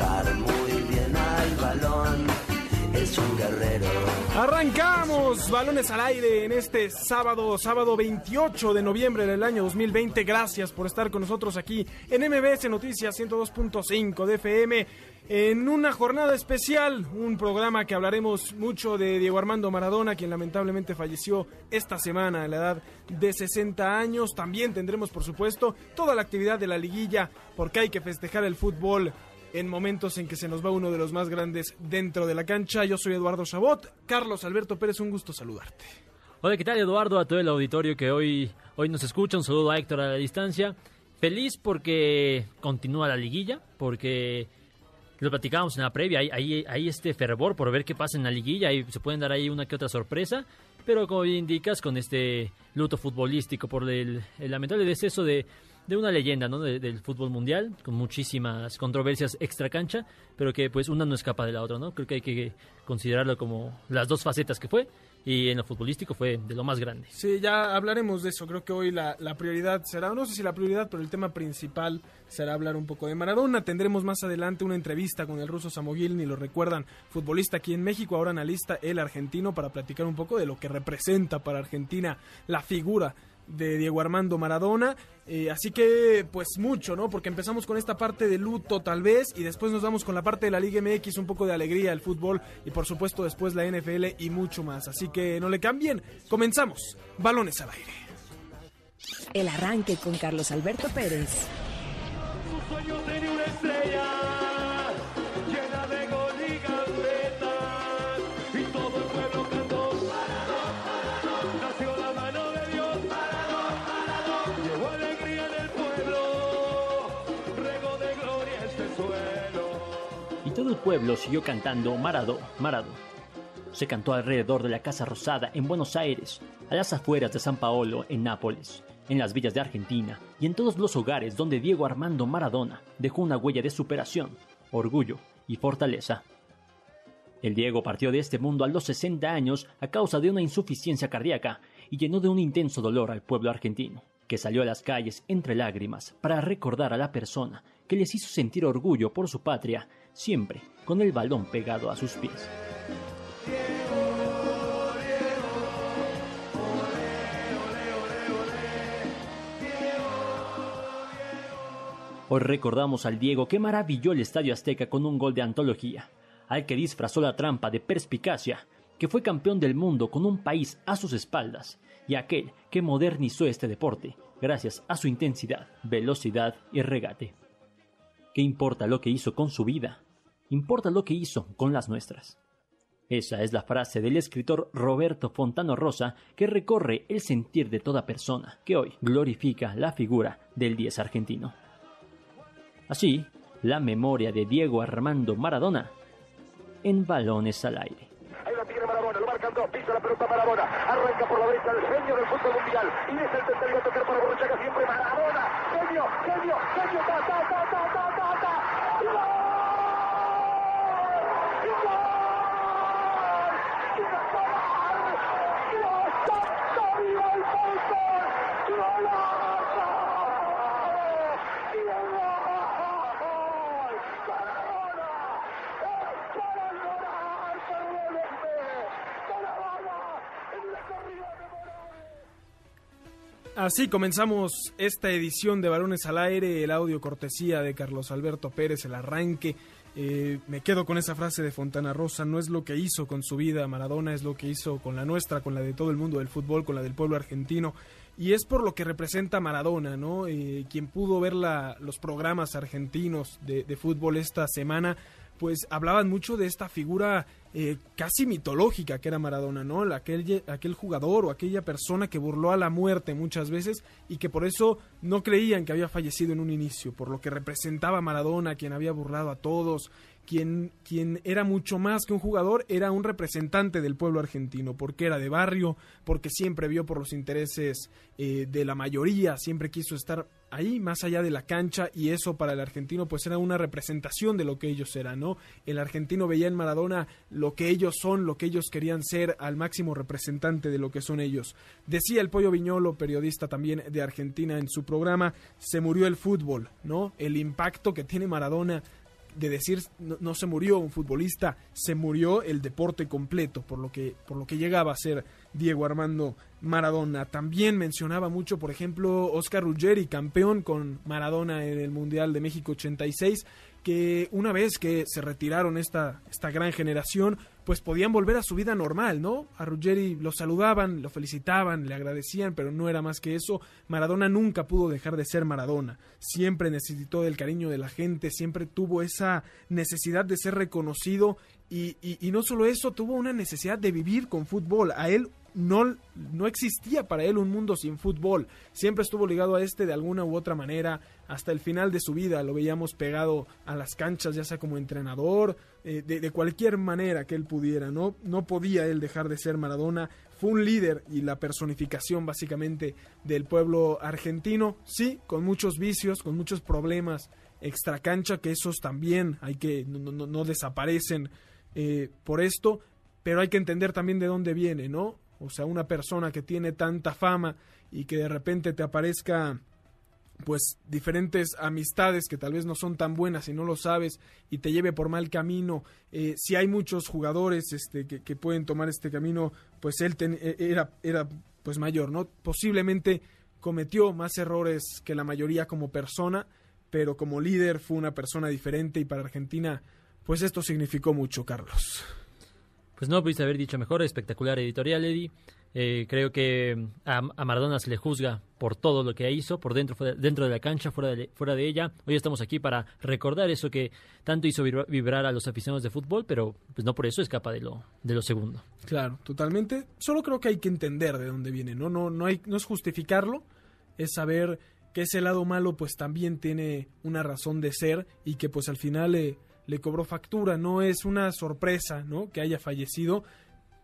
Muy bien al balón. Es un guerrero. Arrancamos balones al aire en este sábado, sábado 28 de noviembre del año 2020. Gracias por estar con nosotros aquí en MBS Noticias 102.5 de FM en una jornada especial, un programa que hablaremos mucho de Diego Armando Maradona, quien lamentablemente falleció esta semana a la edad de 60 años. También tendremos, por supuesto, toda la actividad de la liguilla, porque hay que festejar el fútbol en momentos en que se nos va uno de los más grandes dentro de la cancha. Yo soy Eduardo Chabot. Carlos Alberto Pérez, un gusto saludarte. Hola, ¿qué tal Eduardo? A todo el auditorio que hoy, hoy nos escucha. Un saludo a Héctor a la distancia. Feliz porque continúa la liguilla, porque lo platicábamos en la previa, hay, hay, hay, este fervor por ver qué pasa en la liguilla y se pueden dar ahí una que otra sorpresa, pero como bien indicas, con este luto futbolístico por el, el lamentable deceso de, de una leyenda ¿no? De, del fútbol mundial, con muchísimas controversias extra cancha, pero que pues una no escapa de la otra, ¿no? Creo que hay que considerarlo como las dos facetas que fue, y en lo futbolístico fue de lo más grande. Sí, ya hablaremos de eso. Creo que hoy la, la, prioridad será, no sé si la prioridad, pero el tema principal será hablar un poco de Maradona. Tendremos más adelante una entrevista con el ruso Samogil, ni lo recuerdan, futbolista aquí en México, ahora analista el argentino, para platicar un poco de lo que representa para Argentina la figura de Diego Armando Maradona. Eh, así que, pues mucho, ¿no? Porque empezamos con esta parte de luto, tal vez, y después nos vamos con la parte de la Liga MX, un poco de alegría, el fútbol, y por supuesto después la NFL y mucho más. Así que no le cambien. Comenzamos. Balones al aire. El arranque con Carlos Alberto Pérez. Pueblo siguió cantando Marado, Marado. Se cantó alrededor de la Casa Rosada en Buenos Aires, a las afueras de San Paolo en Nápoles, en las villas de Argentina y en todos los hogares donde Diego Armando Maradona dejó una huella de superación, orgullo y fortaleza. El Diego partió de este mundo a los 60 años a causa de una insuficiencia cardíaca y llenó de un intenso dolor al pueblo argentino, que salió a las calles entre lágrimas para recordar a la persona que les hizo sentir orgullo por su patria, siempre con el balón pegado a sus pies. Hoy recordamos al Diego que maravilló el Estadio Azteca con un gol de antología, al que disfrazó la trampa de perspicacia, que fue campeón del mundo con un país a sus espaldas, y aquel que modernizó este deporte gracias a su intensidad, velocidad y regate. ¿Qué importa lo que hizo con su vida? Importa lo que hizo con las nuestras. Esa es la frase del escritor Roberto Fontano Rosa que recorre el sentir de toda persona que hoy glorifica la figura del 10 argentino. Así, la memoria de Diego Armando Maradona en balones al aire. Ahí lo tiene Maradona, lo marcan dos, pisa la pelota Maradona, arranca por la derecha el genio del fútbol mundial, y es el tercero a tocar para Borruchaga siempre Maradona, genio, genio, genio, ta, ta, ta, ta, ta, ta, ta, ¡y gol! ¡Y gol! ¡Y gol! ¡Dios santo, viva el fútbol! ¡Golazo! ¡Y el gol! ¡Maradona! ¡Es para llorar, permanente! ¡Para Bala! ¡En la corrida de Morón! Así comenzamos esta edición de Balones al Aire, el audio cortesía de Carlos Alberto Pérez, el arranque. Eh, me quedo con esa frase de Fontana Rosa, no es lo que hizo con su vida Maradona, es lo que hizo con la nuestra, con la de todo el mundo del fútbol, con la del pueblo argentino. Y es por lo que representa Maradona, ¿no? Eh, quien pudo ver la, los programas argentinos de, de fútbol esta semana, pues hablaban mucho de esta figura eh, casi mitológica que era Maradona, ¿no? Aquel, aquel jugador o aquella persona que burló a la muerte muchas veces y que por eso no creían que había fallecido en un inicio, por lo que representaba Maradona, quien había burlado a todos, quien, era mucho más que un jugador, era un representante del pueblo argentino, porque era de barrio, porque siempre vio por los intereses eh, de la mayoría, siempre quiso estar ahí, más allá de la cancha, y eso para el argentino pues era una representación de lo que ellos eran, ¿no? El argentino veía en Maradona lo que ellos son, lo que ellos querían ser, al máximo representante de lo que son ellos. Decía el Pollo Viñolo, periodista también de Argentina, en su programa, se murió el fútbol, ¿no? El impacto que tiene Maradona de decir no, se murió un futbolista, se murió el deporte completo, por lo que, por lo que llegaba a ser Diego Armando Maradona. También mencionaba mucho, por ejemplo, Oscar Ruggeri, campeón con Maradona en el Mundial de México 86, que una vez que se retiraron esta, esta gran generación, pues podían volver a su vida normal, ¿no? A Ruggeri lo saludaban, lo felicitaban, le agradecían, pero no era más que eso. Maradona nunca pudo dejar de ser Maradona. Siempre necesitó del cariño de la gente, siempre tuvo esa necesidad de ser reconocido y, y no solo eso, tuvo una necesidad de vivir con fútbol. A él no, no existía para él un mundo sin fútbol. Siempre estuvo ligado a este de alguna u otra manera. Hasta el final de su vida lo veíamos pegado a las canchas, ya sea como entrenador, eh, de, cualquier manera que él pudiera. ¿no? no podía él dejar de ser Maradona. Fue un líder y la personificación básicamente del pueblo argentino. Sí, con muchos vicios, con muchos problemas extra cancha, que esos también hay que no, no, desaparecen eh, por esto, pero hay que entender también de dónde viene, ¿no? O sea, una persona que tiene tanta fama y que de repente te aparezca pues diferentes amistades que tal vez no son tan buenas y no lo sabes y te lleve por mal camino. Eh, si hay muchos jugadores este, que, pueden tomar este camino, pues él e, era, era pues mayor, ¿no? Posiblemente cometió más errores que la mayoría como persona, pero como líder fue una persona diferente y para Argentina, pues esto significó mucho, Carlos. Pues no pudiste haber dicho mejor, espectacular editorial, Eddie. Eh, creo que a, Maradona se le juzga por todo lo que hizo, por dentro, dentro de la cancha, fuera de, fuera de ella. Hoy estamos aquí para recordar eso que tanto hizo vibrar a los aficionados de fútbol, pero pues no por eso escapa de lo, de lo segundo. Claro, totalmente. Solo creo que hay que entender de dónde viene, ¿no? No, no, hay, no es justificarlo, es saber que ese lado malo pues también tiene una razón de ser y que pues al final... Eh, le cobró factura, no es una sorpresa, ¿no? Que haya fallecido,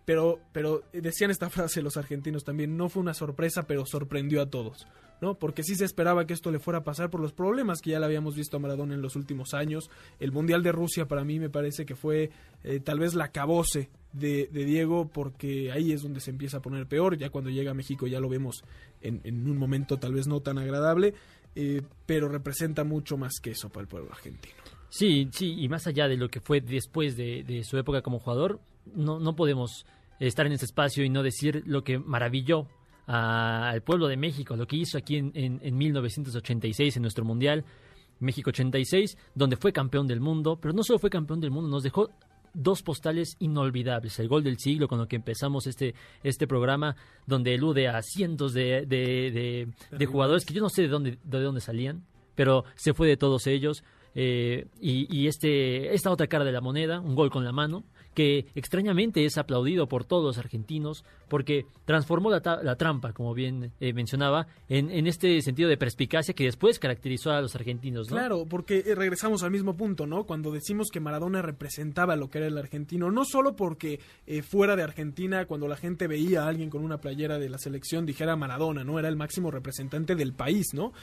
pero, pero decían esta frase los argentinos también, no fue una sorpresa, pero sorprendió a todos, ¿no? Porque sí se esperaba que esto le fuera a pasar por los problemas que ya le habíamos visto a Maradona en los últimos años. El Mundial de Rusia para mí me parece que fue eh, tal vez la cabose de, Diego, porque ahí es donde se empieza a poner peor, ya cuando llega a México ya lo vemos en, un momento tal vez no tan agradable, eh, pero representa mucho más que eso para el pueblo argentino. Sí, sí, y más allá de lo que fue después de, su época como jugador, no, no podemos estar en ese espacio y no decir lo que maravilló al pueblo de México, lo que hizo aquí en, en, 1986 en nuestro Mundial, México 86, donde fue campeón del mundo, pero no solo fue campeón del mundo, nos dejó dos postales inolvidables. El gol del siglo con lo que empezamos este, este programa, donde elude a cientos de, de, de jugadores que yo no sé de dónde, de dónde salían, pero se fue de todos ellos. Eh, y, este, esta otra cara de la moneda, un gol con la mano, que extrañamente es aplaudido por todos los argentinos porque transformó la, trampa, como bien eh, mencionaba, en, este sentido de perspicacia que después caracterizó a los argentinos. Claro, porque eh, regresamos al mismo punto, ¿no? Cuando decimos que Maradona representaba lo que era el argentino, no solo porque fuera de Argentina, cuando la gente veía a alguien con una playera de la selección, dijera Maradona, ¿no? Era el máximo representante del país, ¿no?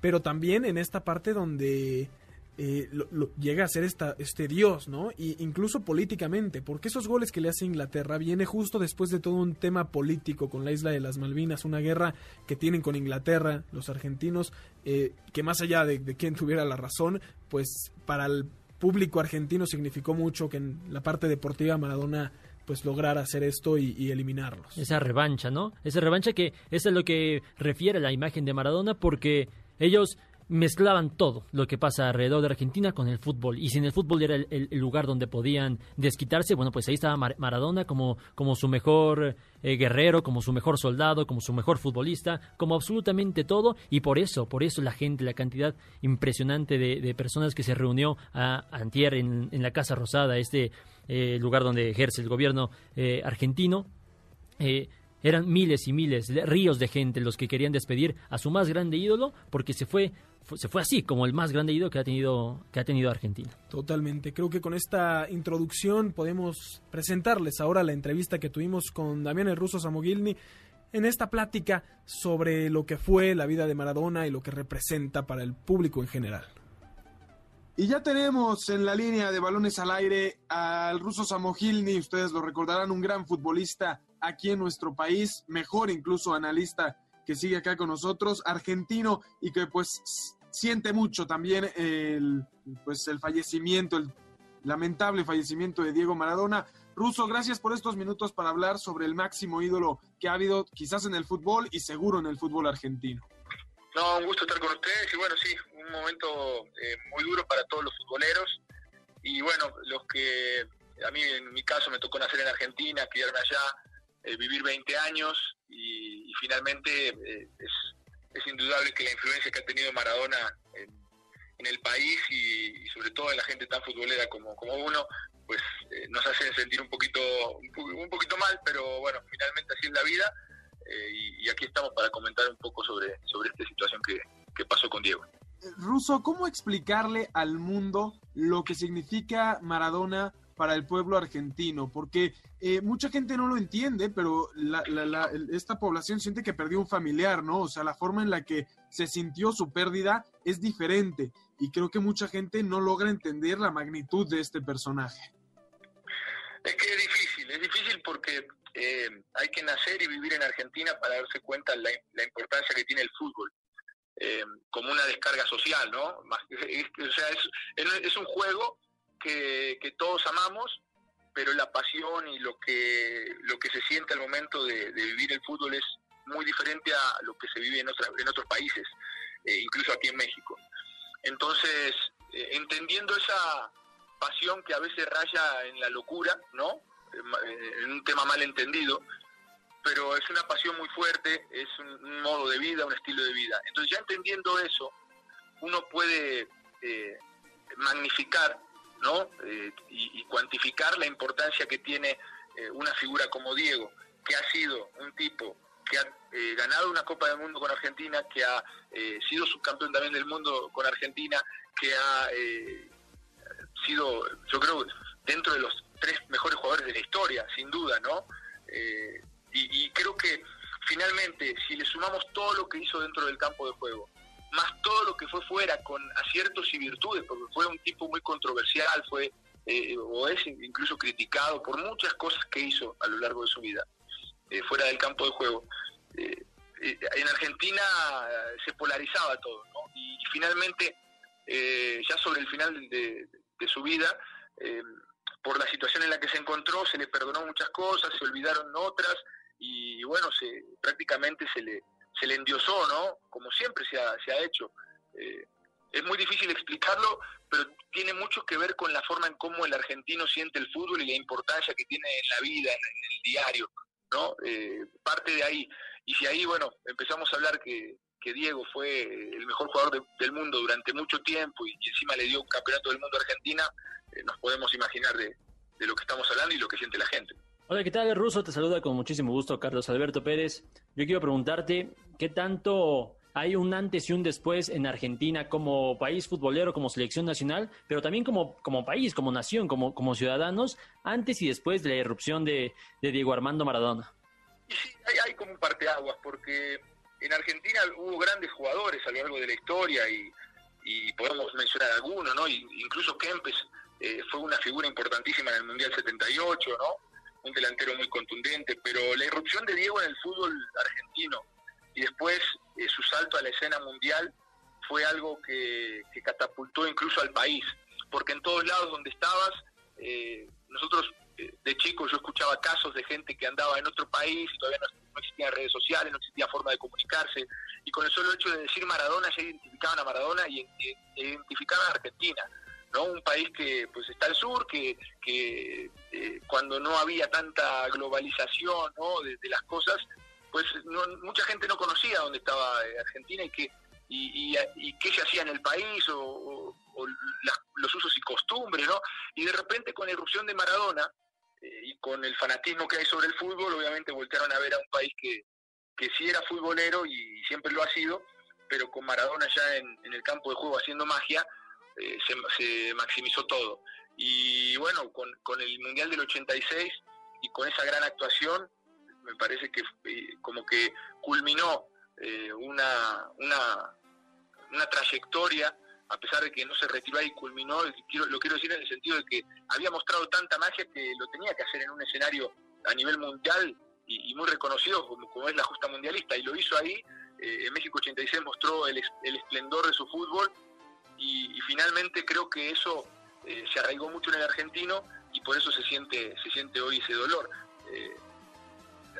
Pero también en esta parte donde eh, lo, llega a ser esta, este dios, ¿no? Y incluso políticamente, porque esos goles que le hace Inglaterra viene justo después de todo un tema político con la isla de las Malvinas, una guerra que tienen con Inglaterra, los argentinos, eh, que más allá de, de quién tuviera la razón, pues para el público argentino significó mucho que en la parte deportiva Maradona pues lograr hacer esto y, y, eliminarlos. Esa revancha, ¿no? Esa revancha que es a lo que refiere la imagen de Maradona porque ellos mezclaban todo lo que pasa alrededor de Argentina con el fútbol. Y si en el fútbol era el, lugar donde podían desquitarse, bueno, pues ahí estaba Mar- Maradona como, como su mejor eh, guerrero, como su mejor soldado, como su mejor futbolista, como absolutamente todo. Y por eso, por eso la gente, la cantidad impresionante de, personas que se reunió a Antier en, la Casa Rosada, este eh, lugar donde ejerce el gobierno eh, argentino, eh, eran miles y miles, ríos de gente los que querían despedir a su más grande ídolo porque se fue, fu- se fue así como el más grande ídolo que ha tenido que ha tenido Argentina. Totalmente. Creo que con esta introducción podemos presentarles ahora la entrevista que tuvimos con Damián el Ruso Samogilny en esta plática sobre lo que fue la vida de Maradona y lo que representa para el público en general. Y ya tenemos en la línea de balones al aire al ruso Samogilny, ustedes lo recordarán, un gran futbolista aquí en nuestro país, mejor incluso analista que sigue acá con nosotros, argentino y que pues siente mucho también el, pues, el fallecimiento, el lamentable fallecimiento de Diego Maradona. Ruso, gracias por estos minutos para hablar sobre el máximo ídolo que ha habido quizás en el fútbol y seguro en el fútbol argentino. No, un gusto estar con ustedes y bueno, sí, un momento eh, muy duro para todos los futboleros y bueno, los que a mí en mi caso me tocó nacer en Argentina, criarme allá, eh, vivir 20 años y, y finalmente eh, es, es indudable que la influencia que ha tenido Maradona en, el país y, sobre todo en la gente tan futbolera como, como uno, pues eh, nos hace sentir un poquito, un, po- un poquito mal, pero bueno, finalmente así es la vida eh, y, aquí estamos para comentar un poco sobre, sobre esta situación que, que pasó con Diego. Ruso, ¿cómo explicarle al mundo lo que significa Maradona para el pueblo argentino? Porque eh, mucha gente no lo entiende, pero la- la- la- esta población siente que perdió un familiar, ¿no? O sea, la forma en la que se sintió su pérdida es diferente y creo que mucha gente no logra entender la magnitud de este personaje. Es que es difícil, es difícil porque eh, hay que nacer y vivir en Argentina para darse cuenta la, la importancia que tiene el fútbol. eh, como una descarga social, ¿no? O sea, es, es un juego que, que, todos amamos, pero la pasión y lo que lo que se siente al momento de, de vivir el fútbol es muy diferente a lo que se vive en, otra, en otros países, eh, incluso aquí en México. Entonces, eh, entendiendo esa pasión que a veces raya en la locura, ¿no? En un tema mal entendido, pero es una pasión muy fuerte, es un, un, modo de vida, un estilo de vida. Entonces ya entendiendo eso, uno puede eh, magnificar ¿no? Eh, y, cuantificar la importancia que tiene eh, una figura como Diego, que ha sido un tipo que ha eh, ganado una Copa del Mundo con Argentina, que ha sido subcampeón también del mundo con Argentina, que ha sido, yo creo, dentro de los tres mejores jugadores de la historia, sin duda, ¿no? Y, creo que finalmente, si le sumamos todo lo que hizo dentro del campo de juego, más todo lo que fue fuera, con aciertos y virtudes, porque fue un tipo muy controversial, fue eh, o es incluso criticado por muchas cosas que hizo a lo largo de su vida, eh, fuera del campo de juego. Eh, en Argentina se polarizaba todo, ¿no? Y, finalmente, ya sobre el final de, de su vida, por la situación en la que se encontró, se le perdonó muchas cosas, se olvidaron otras, y bueno, se, prácticamente se le, se le endiosó, ¿no? Como siempre se ha, se ha hecho. Eh, es muy difícil explicarlo, pero tiene mucho que ver con la forma en cómo el argentino siente el fútbol y la importancia que tiene en la vida, en, el diario, ¿no? Eh, parte de ahí. Y si ahí, bueno, empezamos a hablar que, Diego fue el mejor jugador de, del mundo durante mucho tiempo y, y, encima le dio un campeonato del mundo a Argentina, eh, nos podemos imaginar de, de lo que estamos hablando y lo que siente la gente. Hola, ¿qué tal, Ruso? Te saluda con muchísimo gusto Carlos Alberto Pérez. Yo quiero preguntarte, ¿qué tanto hay un antes y un después en Argentina como país futbolero, como selección nacional, pero también como, como país, como nación, como, como ciudadanos, antes y después de la irrupción de, Diego Armando Maradona? Sí, hay, hay como un parteaguas, porque en Argentina hubo grandes jugadores a lo largo de la historia y, podemos mencionar algunos, ¿no? Incluso Kempes eh, fue una figura importantísima en el Mundial 78, ¿no? Un delantero muy contundente, pero la irrupción de Diego en el fútbol argentino y después eh, su salto a la escena mundial fue algo que, catapultó incluso al país, porque en todos lados donde estabas, eh, nosotros eh, de chico yo escuchaba casos de gente que andaba en otro país y todavía no, existían redes sociales, no existía forma de comunicarse, y con el solo hecho de decir Maradona ya identificaban a Maradona y, y- e identificaban a Argentina. ¿No? Un país que pues está al sur, que, que eh, cuando no había tanta globalización ¿no? de, las cosas, pues no- mucha gente no conocía dónde estaba eh, Argentina y qué y, qué se hacía en el país o, las- los usos y costumbres, ¿no? Y de repente con la irrupción de Maradona eh, y con el fanatismo que hay sobre el fútbol, obviamente voltearon a ver a un país que, que sí era futbolero y siempre lo ha sido, pero con Maradona ya en el campo de juego haciendo magia, eh, se, se maximizó todo. Y bueno, con, con el Mundial del 86 y con esa gran actuación, me parece que eh, como que culminó eh, una, una, una trayectoria, a pesar de que no se retiró y culminó, lo quiero decir en el sentido de que había mostrado tanta magia que lo tenía que hacer en un escenario a nivel mundial y, muy reconocido como, es la justa mundialista, y lo hizo ahí. en México 86 mostró el, el esplendor de su fútbol y, finalmente creo que eso eh, se arraigó mucho en el argentino y por eso se siente, se siente hoy ese dolor. Eh,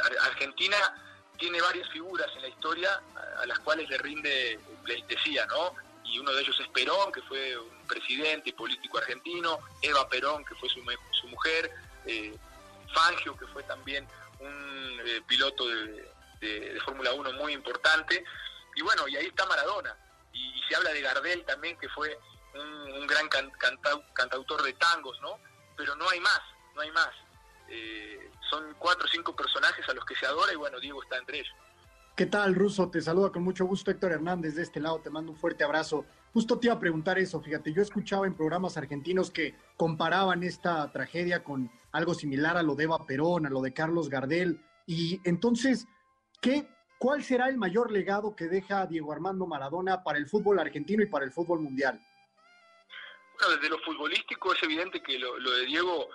Ar- Argentina tiene varias figuras en la historia a, las cuales le rinde pleitesía, ¿no? Y uno de ellos es Perón, que fue un presidente y político argentino, Eva Perón, que fue su, mujer, eh, Fangio, que fue también un piloto de, de- de Fórmula 1 muy importante, y bueno, y ahí está Maradona, y, se habla de Gardel también, que fue un, gran can- cantau- cantautor de tangos, ¿no? Pero no hay más, no hay más. Eh, son cuatro o cinco personajes a los que se adora y bueno, Diego está entre ellos. ¿Qué tal, Ruso? Te saluda con mucho gusto Héctor Hernández de este lado, te mando un fuerte abrazo. Justo te iba a preguntar eso, fíjate, yo escuchaba en programas argentinos que comparaban esta tragedia con algo similar a lo de Eva Perón, a lo de Carlos Gardel, y entonces, ¿qué, ¿cuál será el mayor legado que deja Diego Armando Maradona para el fútbol argentino y para el fútbol mundial? Bueno, desde lo futbolístico es evidente que lo, lo de Diego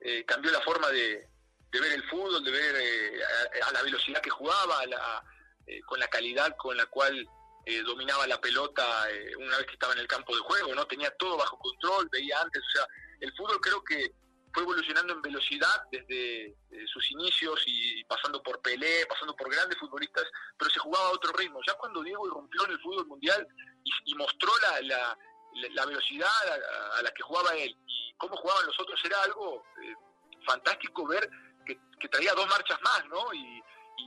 eh, cambió la forma de, de ver el fútbol, de ver eh, a, a la velocidad que jugaba, a la- eh, con la calidad con la cual eh, dominaba la pelota eh, una vez que estaba en el campo de juego, ¿no? Tenía todo bajo control, veía antes, o sea, el fútbol creo que fue evolucionando en velocidad desde eh, sus inicios y pasando por Pelé, pasando por grandes futbolistas, pero se jugaba a otro ritmo. Ya cuando Diego irrumpió en el fútbol mundial y, mostró la, la, la- velocidad a, a la que jugaba él y cómo jugaban los otros, era algo eh, fantástico ver que, traía dos marchas más, ¿no? Y,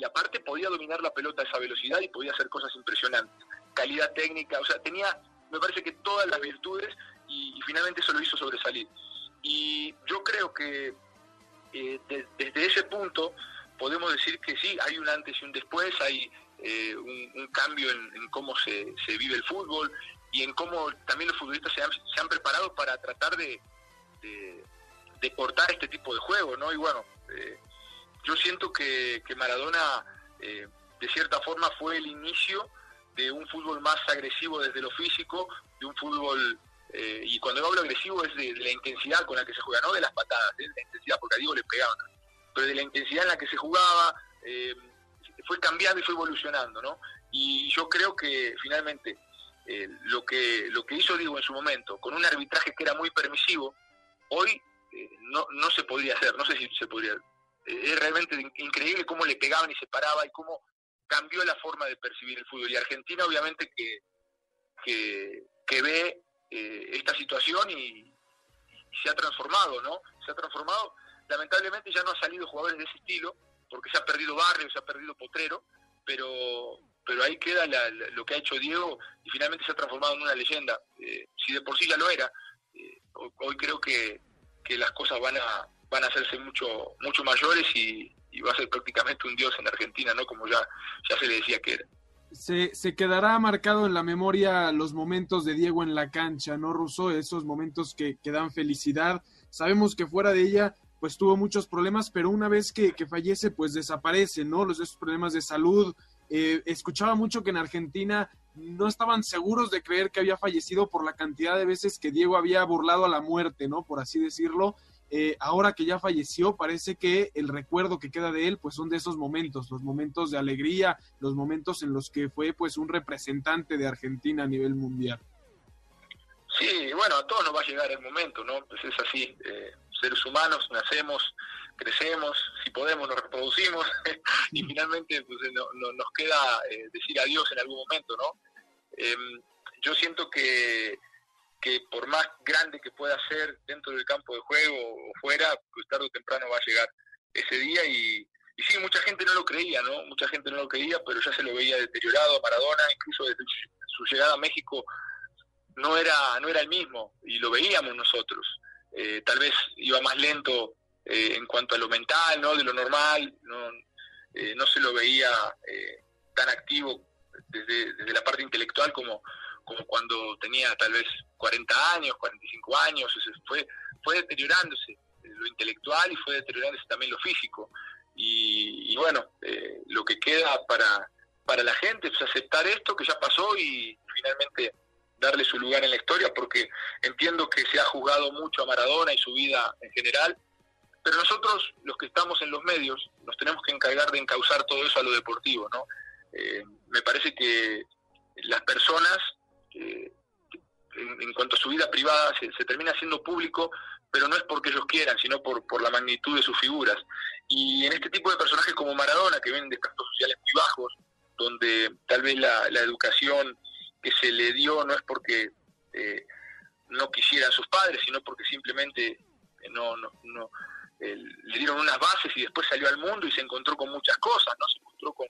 aparte podía dominar la pelota a esa velocidad y podía hacer cosas impresionantes. Calidad técnica, o sea, tenía, me parece que todas las virtudes y finalmente eso lo hizo sobresalir. Y yo creo que eh, de- desde ese punto podemos decir que sí, hay un antes y un después, hay eh, un, cambio en, cómo se, se vive el fútbol y en cómo también los futbolistas se han, se han preparado para tratar de, de, de cortar este tipo de juego, ¿no? Y bueno, eh, yo siento que, que Maradona, eh, de cierta forma, fue el inicio de un fútbol más agresivo desde lo físico, de un fútbol, eh, y cuando hablo agresivo es de, la intensidad con la que se juega, no de las patadas, ¿eh? de la intensidad, porque a Diego le pegaban, pero de la intensidad en la que se jugaba, eh, fue cambiando y fue evolucionando, ¿no? Y yo creo que finalmente eh, lo que lo que hizo Diego en su momento, con un arbitraje que era muy permisivo, hoy eh, no, no se podría hacer, no sé si se podría. eh, es realmente in- increíble cómo le pegaban y se paraba y cómo cambió la forma de percibir el fútbol. Y Argentina obviamente que, que, que ve eh, esta situación y, se ha transformado, ¿no? Se ha transformado. Lamentablemente ya no ha salido jugadores de ese estilo, porque se ha perdido Barrio, se ha perdido Potrero, pero pero ahí queda lo que ha hecho Diego y finalmente se ha transformado en una leyenda. Eh, si de por sí ya lo era, eh, hoy, creo que, que las cosas van a van a hacerse mucho mucho mayores y, y va a ser prácticamente un dios en Argentina, ¿no? Como ya, ya se le decía que era. Se, se quedará marcado en la memoria los momentos de Diego en la cancha, ¿no, Russo? Esos momentos que, que dan felicidad. Sabemos que fuera de ella, pues tuvo muchos problemas, pero una vez que, que fallece, pues desaparece, ¿no? Los esos problemas de salud. Eh, escuchaba mucho que en Argentina no estaban seguros de creer que había fallecido por la cantidad de veces que Diego había burlado a la muerte, ¿no? Por así decirlo. Eh, ahora que ya falleció, parece que el recuerdo que queda de él, pues son de esos momentos, los momentos de alegría, los momentos en los que fue pues un representante de Argentina a nivel mundial. Sí, bueno, a todos nos va a llegar el momento, ¿no? Pues es así. Eh, seres humanos, nacemos, crecemos, si podemos nos reproducimos y finalmente pues, no- no- nos queda eh, decir adiós en algún momento, ¿no? Em, yo siento que, que por más grande que pueda ser dentro del campo de juego o fuera, pues tarde o temprano va a llegar ese día y, y sí, mucha gente no lo creía, ¿no? Mucha gente no lo creía, pero ya se lo veía deteriorado a Maradona, incluso desde su, llegada a México no era, no era el mismo y lo veíamos nosotros. Eh, tal vez iba más lento eh, en cuanto a lo mental, ¿no? De lo normal, no, eh, no se lo veía eh, tan activo desde, desde la parte intelectual como, como cuando tenía tal vez 40 años, 45 años, o fue, fue deteriorándose lo intelectual y fue deteriorándose también lo físico. Y, y bueno, eh, lo que queda para, para la gente es aceptar esto que ya pasó y finalmente darle su lugar en la historia, porque entiendo que se ha juzgado mucho a Maradona y su vida en general, pero nosotros, los que estamos en los medios, nos tenemos que encargar de encauzar todo eso a lo deportivo, ¿no? Eh, me parece que las personas, eh, en, en cuanto a su vida privada, se, se termina haciendo público, pero no es porque ellos quieran, sino por, por la magnitud de sus figuras. Y en este tipo de personajes como Maradona, que vienen de estratos sociales muy bajos, donde tal vez la, la educación que se le dio no es porque eh, no quisieran sus padres, sino porque simplemente eh, no, no, no eh, le dieron unas bases y después salió al mundo y se encontró con muchas cosas, ¿no? Se encontró con,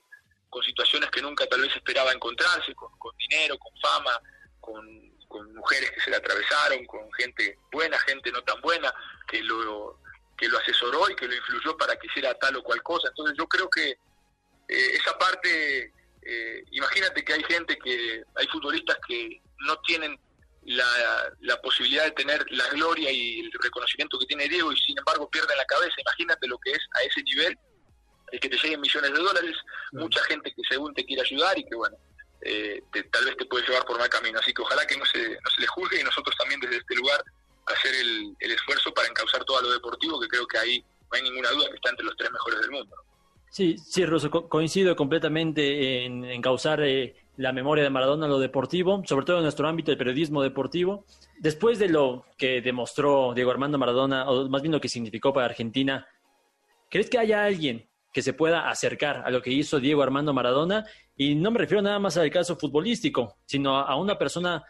con situaciones que nunca tal vez esperaba encontrarse, con, con dinero, con fama, con, con mujeres que se le atravesaron, con gente buena, gente no tan buena, que lo, que lo asesoró y que lo influyó para que hiciera tal o cual cosa. Entonces yo creo que eh, esa parte, eh, imagínate que hay gente que, hay futbolistas que no tienen la, la posibilidad de tener la gloria y el reconocimiento que tiene Diego y sin embargo pierden la cabeza. Imagínate lo que es a ese nivel, el que te lleguen millones de dólares, mucha gente que según te quiere ayudar y que bueno, eh, te- tal vez te puede llevar por mal camino. Así que ojalá que no se, no se le juzgue y nosotros también desde este lugar hacer el, el esfuerzo para encauzar todo a lo deportivo, que creo que ahí no hay ninguna duda que está entre los tres mejores del mundo. Sí, sí, Russo, co- coincido completamente en, en causar eh, la memoria de Maradona a lo deportivo, sobre todo en nuestro ámbito del periodismo deportivo. Después de lo que demostró Diego Armando Maradona, o más bien lo que significó para Argentina, ¿crees que haya alguien que se pueda acercar a lo que hizo Diego Armando Maradona? Y no me refiero nada más al caso futbolístico, sino a una persona,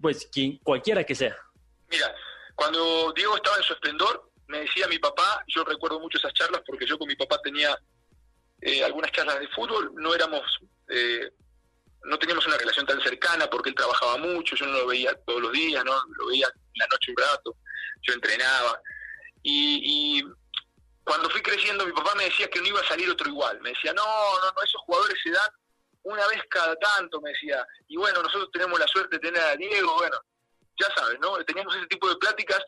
pues, quien, cualquiera que sea. Mira, cuando Diego estaba en su esplendor, me decía mi papá, yo recuerdo mucho esas charlas porque yo con mi papá tenía eh, algunas charlas de fútbol, no éramos, eh, no teníamos una relación tan cercana porque él trabajaba mucho, yo no lo veía todos los días, no lo veía en la noche un rato, yo entrenaba. Y, y cuando fui creciendo, mi papá me decía que no iba a salir otro igual. Me decía, no, no, no, esos jugadores se dan una vez cada tanto, me decía. Y bueno, nosotros tenemos la suerte de tener a Diego, bueno, ya sabes, ¿no? Teníamos ese tipo de pláticas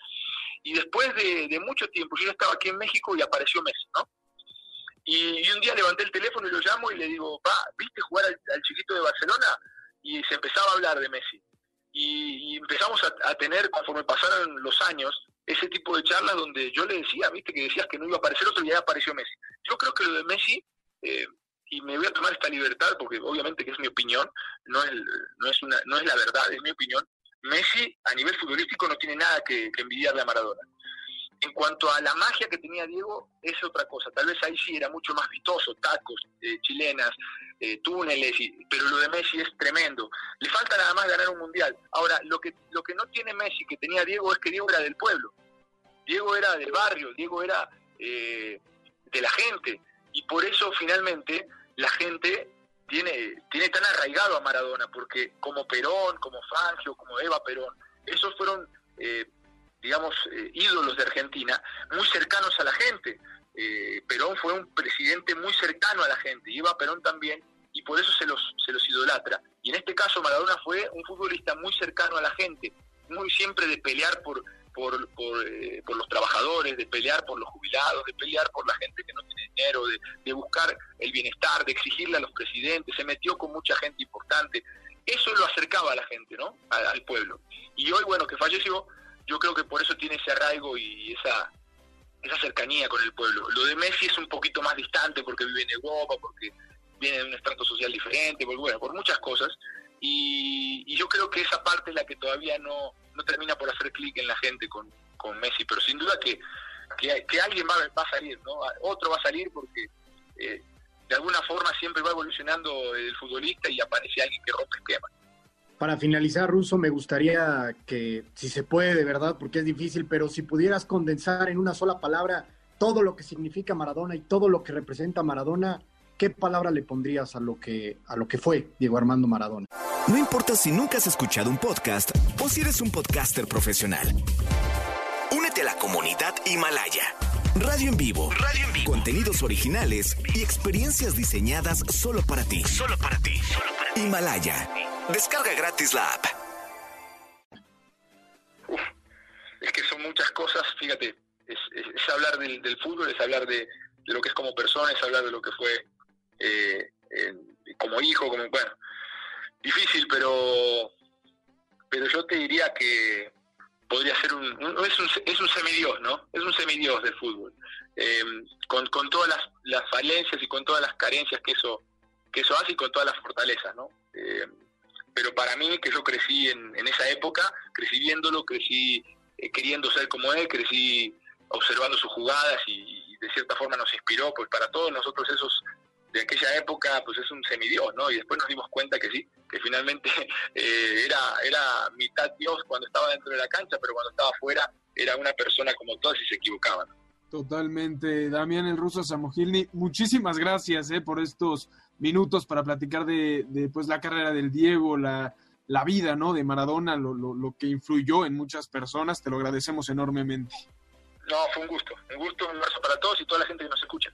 y después de, de mucho tiempo, yo estaba aquí en México y apareció Messi, ¿no? Y, un día levanté el teléfono y lo llamo y le digo, pa, ¿viste jugar al, chiquito de Barcelona? Y se empezaba a hablar de Messi. Y, empezamos a tener, conforme pasaron los años, ese tipo de charlas donde yo le decía, viste, que decías que no iba a aparecer otro y ya apareció Messi. Yo creo que lo de Messi, eh, y me voy a tomar esta libertad porque obviamente que es mi opinión, no es, no es, una, no es la verdad, es mi opinión. Messi a nivel futbolístico no tiene nada que, que envidiarle a Maradona. En cuanto a la magia que tenía Diego, es otra cosa. Tal vez ahí sí era mucho más vistoso, tacos, eh, chilenas, eh, túneles, pero lo de Messi es tremendo. Le falta nada más ganar un mundial. Ahora, lo que, lo que no tiene Messi, que tenía Diego, es que Diego era del pueblo. Diego era del barrio, Diego era eh, de la gente. Y por eso finalmente la gente tiene, tiene tan arraigado a Maradona, porque como Perón, como Fangio, como Eva Perón, esos fueron, eh, digamos, eh, ídolos de Argentina, muy cercanos a la gente. Eh, Perón fue un presidente muy cercano a la gente, y Eva Perón también, y por eso se los, se los idolatra. Y en este caso Maradona fue un futbolista muy cercano a la gente, muy siempre de pelear por, por, por, eh, por los trabajadores, de pelear por los jubilados, de pelear por la gente que no tiene dinero, de, de buscar el bienestar, de exigirle a los presidentes, se metió con mucha gente importante. Eso lo acercaba a la gente, ¿no? Al, al pueblo. Y hoy, bueno, que falleció, yo creo que por eso tiene ese arraigo y esa, esa cercanía con el pueblo. Lo de Messi es un poquito más distante porque vive en Europa, porque viene de un estrato social diferente, por muchas cosas. Y, yo creo que esa parte es la que todavía no, no termina por hacer clic en la gente con, con con Messi, pero sin duda que, que, alguien va, va, a salir, ¿no? Otro va a salir porque eh, de alguna forma siempre va evolucionando el futbolista y aparece alguien que rompe esquemas. Para finalizar, Russo, me gustaría que, si se puede, de verdad, porque es difícil, pero si pudieras condensar en una sola palabra todo lo que significa Maradona y todo lo que representa Maradona, ¿qué palabra le pondrías a lo que, a lo que fue Diego Armando Maradona? No importa si nunca has escuchado un podcast o si eres un podcaster profesional. Únete a la comunidad Himalaya. Radio en vivo. Radio en vivo. Contenidos originales y experiencias diseñadas solo para ti. Solo para ti. Solo para ti. Himalaya. Descarga gratis la app. es que son muchas cosas, fíjate, es, hablar del, fútbol, es hablar de, lo que es como persona, es hablar de lo que fue eh, como hijo, como, bueno, difícil, pero, pero yo te diría que podría ser un, es un, es un semidios, ¿no? Es un semidios del fútbol, eh, con, con todas las, falencias y con todas las carencias que eso, que eso hace y con todas las fortalezas, ¿no? Eh, pero para mí, que yo crecí en, en esa época, crecí viéndolo, crecí eh, queriendo ser como él, crecí observando sus jugadas y, de cierta forma nos inspiró, pues para todos nosotros esos de aquella época, pues es un semidios, ¿no? Y después nos dimos cuenta que sí, que finalmente eh, era, era mitad Dios cuando estaba dentro de la cancha, pero cuando estaba afuera era una persona como todas y se equivocaban. Totalmente, Damián el ruso Samogilny, muchísimas gracias eh, por estos minutos para platicar de, de pues, la carrera del Diego, la, la vida ¿no? de Maradona, lo, lo, lo, que influyó en muchas personas, te lo agradecemos enormemente. No, fue un gusto, un gusto, un abrazo para todos y toda la gente que nos escucha.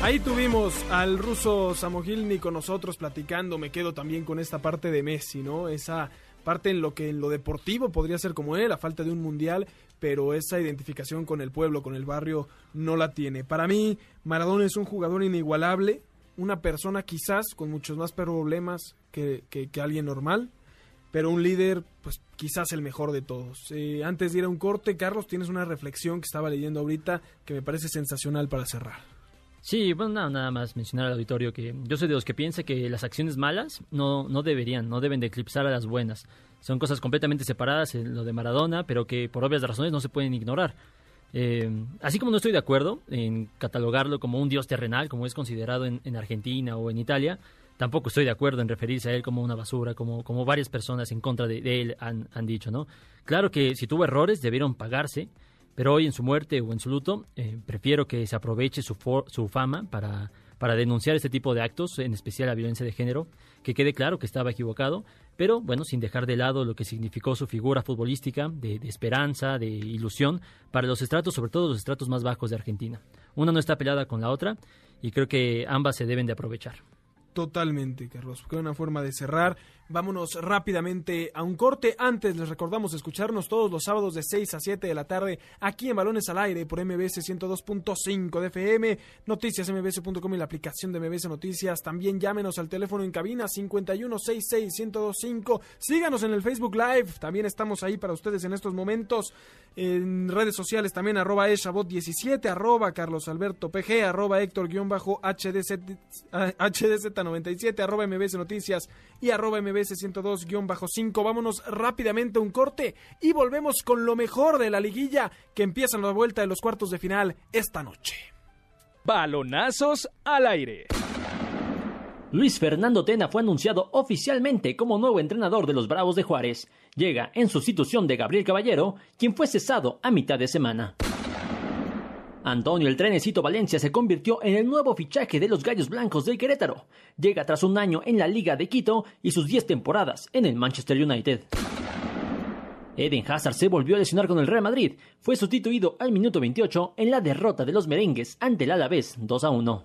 Ahí tuvimos al ruso Samogilny con nosotros platicando, me quedo también con esta parte de Messi, ¿no? Esa parte en lo que en lo deportivo podría ser como él, a falta de un mundial, pero esa identificación con el pueblo, con el barrio, no la tiene. Para mí, Maradona es un jugador inigualable, una persona quizás con muchos más problemas que, que, alguien normal, pero un líder, pues quizás el mejor de todos. Eh, antes de ir a un corte, Carlos, tienes una reflexión que estaba leyendo ahorita que me parece sensacional para cerrar. Sí, bueno, nada, más mencionar al auditorio que yo soy de los que piensa que las acciones malas no, no deberían, no deben de eclipsar a las buenas. Son cosas completamente separadas en lo de Maradona, pero que por obvias razones no se pueden ignorar. Eh, así como no estoy de acuerdo en catalogarlo como un dios terrenal, como es considerado en, en, Argentina o en Italia, tampoco estoy de acuerdo en referirse a él como una basura, como, como varias personas en contra de, él han, han, dicho, ¿no? Claro que si tuvo errores debieron pagarse, pero hoy en su muerte o en su luto eh, prefiero que se aproveche su, su fama para, para denunciar este tipo de actos, en especial la violencia de género, que quede claro que estaba equivocado, pero bueno, sin dejar de lado lo que significó su figura futbolística, de, esperanza, de ilusión, para los estratos, sobre todo los estratos más bajos de Argentina. Una no está peleada con la otra y creo que ambas se deben de aprovechar. Totalmente, Carlos. Qué una forma de cerrar. Vámonos rápidamente a un corte. Antes les recordamos escucharnos todos los sábados de 6 a 7 de la tarde aquí en Balones al Aire por MBS 102.5 de FM, noticias mbs.com y la aplicación de MBS Noticias. También llámenos al teléfono en cabina 5166-1025. Síganos en el Facebook Live. También estamos ahí para ustedes en estos momentos. En redes sociales también arroba eshabot17, arroba Carlos Alberto PG, arroba Héctor-HDZ97, arroba MBS Noticias y arroba MBS 102-5. Vámonos rápidamente a un corte y volvemos con lo mejor de la liguilla que empieza la vuelta de los cuartos de final esta noche. Balonazos al aire. Luis Fernando Tena fue anunciado oficialmente como nuevo entrenador de los Bravos de Juárez. Llega en sustitución de Gabriel Caballero, quien fue cesado a mitad de semana. Antonio el Trenecito Valencia se convirtió en el nuevo fichaje de los Gallos Blancos del Querétaro. Llega tras un año en la Liga de Quito y sus 10 temporadas en el Manchester United. Eden Hazard se volvió a lesionar con el Real Madrid. Fue sustituido al minuto 28 en la derrota de los merengues ante el Alavés 2 a 1.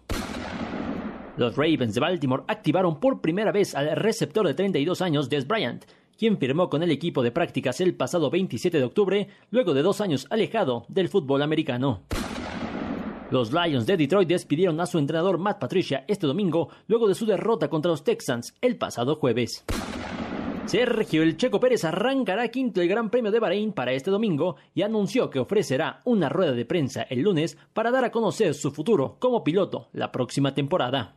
Los Ravens de Baltimore activaron por primera vez al receptor de 32 años Des Bryant, quien firmó con el equipo de prácticas el pasado 27 de octubre, luego de dos años alejado del fútbol americano. Los Lions de Detroit despidieron a su entrenador Matt Patricia este domingo luego de su derrota contra los Texans el pasado jueves. Sergio El Checo Pérez arrancará quinto el Gran Premio de Bahrein para este domingo y anunció que ofrecerá una rueda de prensa el lunes para dar a conocer su futuro como piloto la próxima temporada.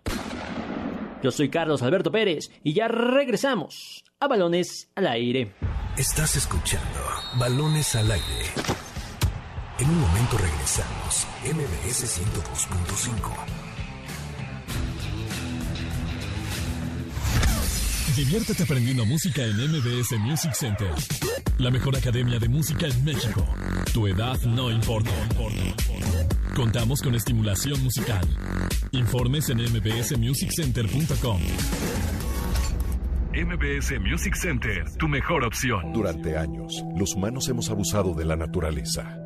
Yo soy Carlos Alberto Pérez y ya regresamos a Balones al Aire. Estás escuchando Balones al Aire. En un momento regresamos. MBS 102.5. Diviértete aprendiendo música en MBS Music Center. La mejor academia de música en México. Tu edad no importa. Contamos con estimulación musical. Informes en mbsmusiccenter.com. MBS Music Center, tu mejor opción. Durante años, los humanos hemos abusado de la naturaleza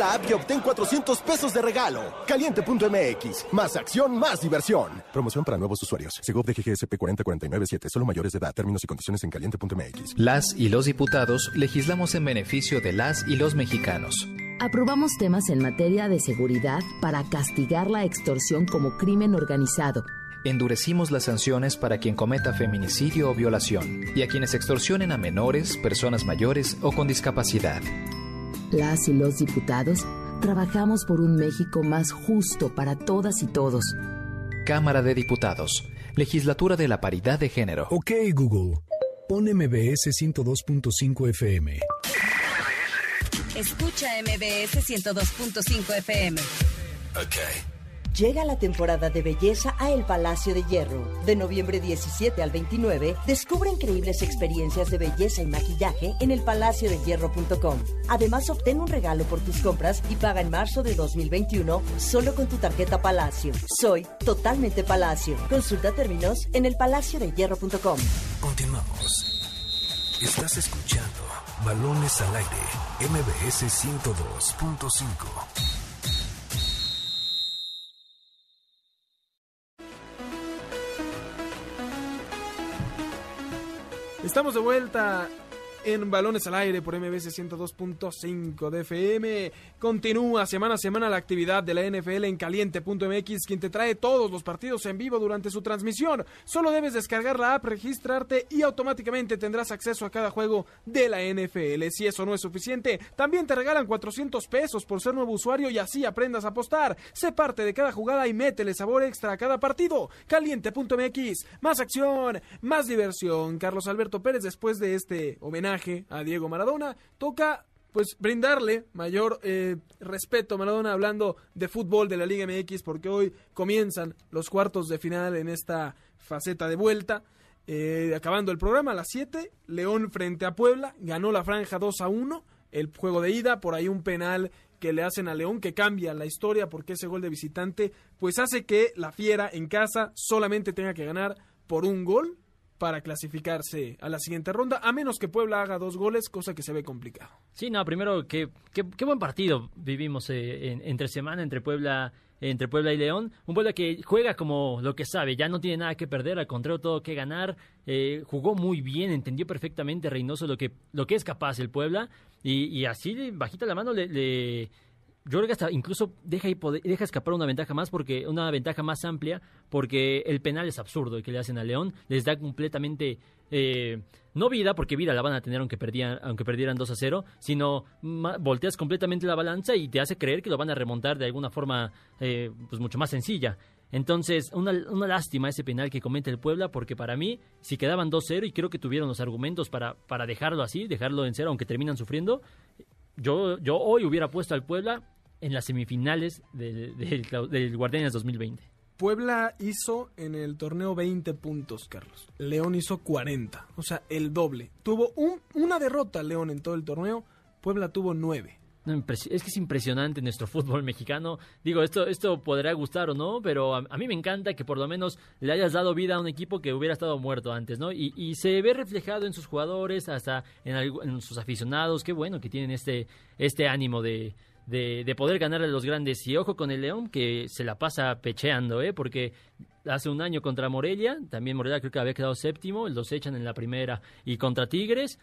la. App y obtén 400 pesos de regalo. Caliente.mx. Más acción, más diversión. Promoción para nuevos usuarios. Segov de GGSP 40497. Solo mayores de edad. Términos y condiciones en caliente.mx. Las y los diputados legislamos en beneficio de las y los mexicanos. Aprobamos temas en materia de seguridad para castigar la extorsión como crimen organizado. Endurecimos las sanciones para quien cometa feminicidio o violación y a quienes extorsionen a menores, personas mayores o con discapacidad. Las y los diputados trabajamos por un México más justo para todas y todos. Cámara de Diputados. Legislatura de la Paridad de Género. Ok, Google. Pon MBS 102.5 FM. Escucha MBS 102.5 FM. Ok. Llega la temporada de belleza a El Palacio de Hierro. De noviembre 17 al 29, descubre increíbles experiencias de belleza y maquillaje en elpalaciodehierro.com. Además, obtén un regalo por tus compras y paga en marzo de 2021 solo con tu tarjeta Palacio. Soy totalmente Palacio. Consulta términos en elpalaciodehierro.com. Continuamos. Estás escuchando Balones al Aire. MBS 102.5. Estamos de vuelta en Balones al Aire por MBS 102.5 de FM. Continúa semana a semana la actividad de la NFL en caliente.mx, quien te trae todos los partidos en vivo durante su transmisión. Solo debes descargar la app, registrarte y automáticamente tendrás acceso a cada juego de la NFL. Si eso no es suficiente, también te regalan 400 pesos por ser nuevo usuario y así aprendas a apostar. Sé parte de cada jugada y métele sabor extra a cada partido. Caliente.mx, más acción, más diversión. Carlos Alberto Pérez, después de este homenaje a Diego Maradona, toca pues brindarle mayor eh, respeto a Maradona hablando de fútbol de la Liga MX porque hoy comienzan los cuartos de final en esta faceta de vuelta. Eh, acabando el programa a las 7, León frente a Puebla, ganó la franja 2 a 1, el juego de ida, por ahí un penal que le hacen a León que cambia la historia porque ese gol de visitante pues hace que la Fiera en casa solamente tenga que ganar por un gol para clasificarse a la siguiente ronda, a menos que Puebla haga dos goles, cosa que se ve complicado. Sí, no, primero, qué, qué, qué buen partido vivimos eh, en- entre semana, entre Puebla entre Puebla y León. Un Puebla que juega como lo que sabe, ya no tiene nada que perder, al contrario, todo que ganar. Eh, jugó muy bien, entendió perfectamente Reynoso lo que, lo que es capaz el Puebla. Y, y así, bajita la mano, le, le- yo incluso deja, poder- deja escapar una ventaja más porque una ventaja más amplia porque el penal es absurdo el que le hacen a León. Les da completamente eh, no vida porque vida la van a tener aunque perdieran aunque perdieran 2 a 0 sino volteas completamente la balanza y te hace creer que lo van a remontar de alguna forma eh, pues mucho más sencilla. Entonces, una, una lástima ese penal que comete el Puebla, porque para mí, si quedaban 2-0 y creo que tuvieron los argumentos para, para dejarlo así, dejarlo en cero, aunque terminan sufriendo, yo, yo hoy hubiera puesto al Puebla en las semifinales del, del, del Guardianes 2020. Puebla hizo en el torneo 20 puntos, Carlos. León hizo 40, o sea, el doble. Tuvo un- una derrota León en todo el torneo, Puebla tuvo 9. No, es que es impresionante nuestro fútbol mexicano. Digo, esto, esto podrá gustar o no, pero a, mí me encanta que por lo menos le hayas dado vida a un equipo que hubiera estado muerto antes, ¿no? Y, y se ve reflejado en sus jugadores, hasta en, sus aficionados. Qué bueno que tienen este, este ánimo de, de, de poder ganarle a los grandes. Y ojo con el León, que se la pasa pecheando, ¿eh? porque hace un año contra Morelia, también Morelia creo que había quedado séptimo, los echan en la primera, y contra Tigres.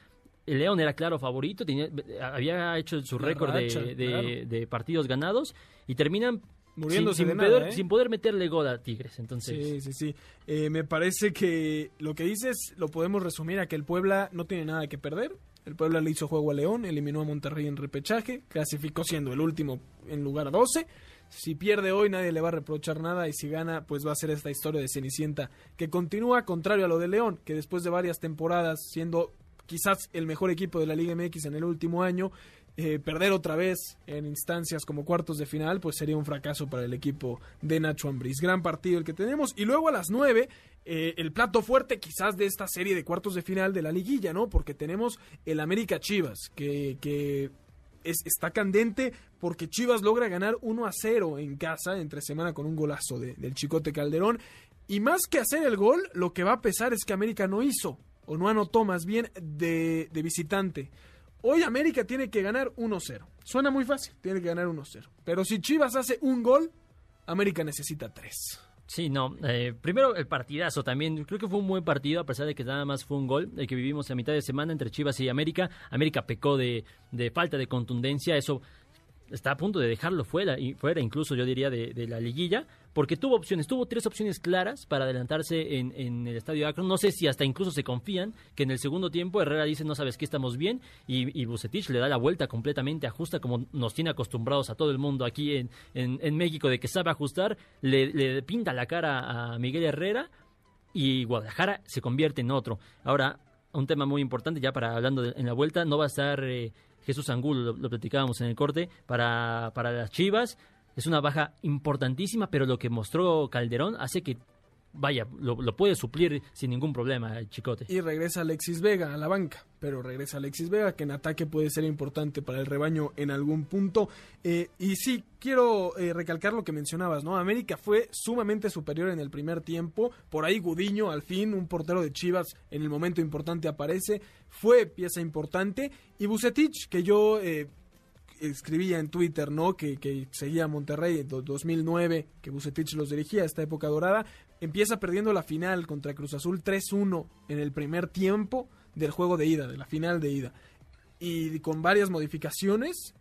El León era claro favorito, tenía- había hecho su récord de, racha, de- claro. de partidos ganados y terminan Muriéndose sin, nada, ¿eh? sin poder meterle gol a Tigres. Entonces, Sí, sí, sí. Eh, me parece que lo que dices lo podemos resumir a que el Puebla no tiene nada que perder. El Puebla le hizo juego a León, eliminó a Monterrey en repechaje, clasificó siendo el último en lugar 12. Si pierde hoy nadie le va a reprochar nada y si gana pues va a ser esta historia de Cenicienta que continúa contrario a lo de León, que después de varias temporadas siendo quizás el mejor equipo de la Liga MX en el último año, eh, perder otra vez en instancias como cuartos de final, pues sería un fracaso para el equipo de Nacho Ambriz. Gran partido el que tenemos. Y luego a las 9, eh, el plato fuerte quizás de esta serie de cuartos de final de la liguilla, ¿no? Porque tenemos el América Chivas, que, que es, está candente porque Chivas logra ganar 1 a 0 en casa entre semana con un golazo de- del Chicote Calderón. Y más que hacer el gol, lo que va a pesar es que América no hizo, o no anotó más bien, de, visitante. Hoy América tiene que ganar 1-0. Suena muy fácil, tiene que ganar 1-0. Pero si Chivas hace un gol, América necesita 3. Sí, no. eh, primero el partidazo también. Creo que fue un buen partido, a pesar de que nada más fue un gol. El que vivimos a mitad de semana entre Chivas y América. América pecó de falta de contundencia. Eso está a punto de dejarlo fuera, y fuera incluso yo diría de, la liguilla, porque tuvo opciones, tuvo tres opciones claras para adelantarse en, en el estadio Akron. No sé si hasta incluso se confían que en el segundo tiempo Herrera dice no sabes que estamos bien y, y Bucetich le da la vuelta completamente, ajusta como nos tiene acostumbrados a todo el mundo aquí en, México de que sabe ajustar, le, le pinta la cara a Miguel Herrera y Guadalajara se convierte en otro. Ahora, un tema muy importante ya para hablando de- en la vuelta, no va a estar eh, Jesús Angulo, lo, platicábamos en el corte, para, para las Chivas. Es una baja importantísima, pero lo que mostró Calderón hace que, vaya, lo, puede suplir sin ningún problema el Chicote. Y regresa Alexis Vega a la banca. Pero regresa Alexis Vega, que en ataque puede ser importante para el rebaño en algún punto. Eh, y sí, quiero eh, recalcar lo que mencionabas, ¿no? América fue sumamente superior en el primer tiempo. Por ahí Gudiño, al fin, un portero de Chivas, en el momento importante aparece. Fue pieza importante. Y Bucetich, que yo eh, escribía en Twitter, ¿no? Que, seguía a Monterrey en do- 2009, que Bucetich los dirigía, esta época dorada, empieza perdiendo la final contra Cruz Azul 3-1 en el primer tiempo del juego de ida, de la final de ida. Y con varias modificaciones,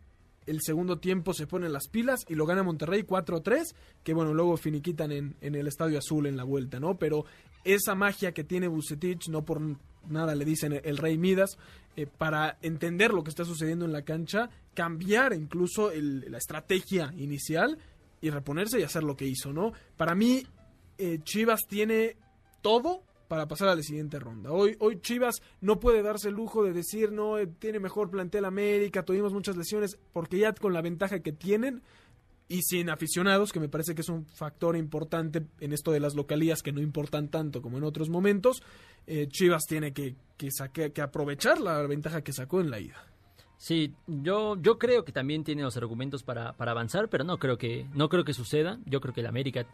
el segundo tiempo se pone las pilas y lo gana Monterrey 4-3, que bueno, luego finiquitan en, en el Estadio Azul en la vuelta, ¿no? Pero esa magia que tiene Bucetich, no por nada le dicen el Rey Midas, eh, para entender lo que está sucediendo en la cancha, cambiar incluso el- la estrategia inicial y reponerse y hacer lo que hizo, ¿no? Para mí, eh, Chivas tiene todo para pasar a la siguiente ronda. Hoy, hoy Chivas no puede darse el lujo de decir, no, eh, tiene mejor plantel América, tuvimos muchas lesiones, porque ya con la ventaja que tienen y sin aficionados, que me parece que es un factor importante en esto de las localías que no importan tanto como en otros momentos, eh, Chivas tiene que, que, saque- que aprovechar la ventaja que sacó en la ida. Sí, yo, yo creo que también tiene los argumentos para, para avanzar, pero no creo que no creo que suceda. Yo creo que el América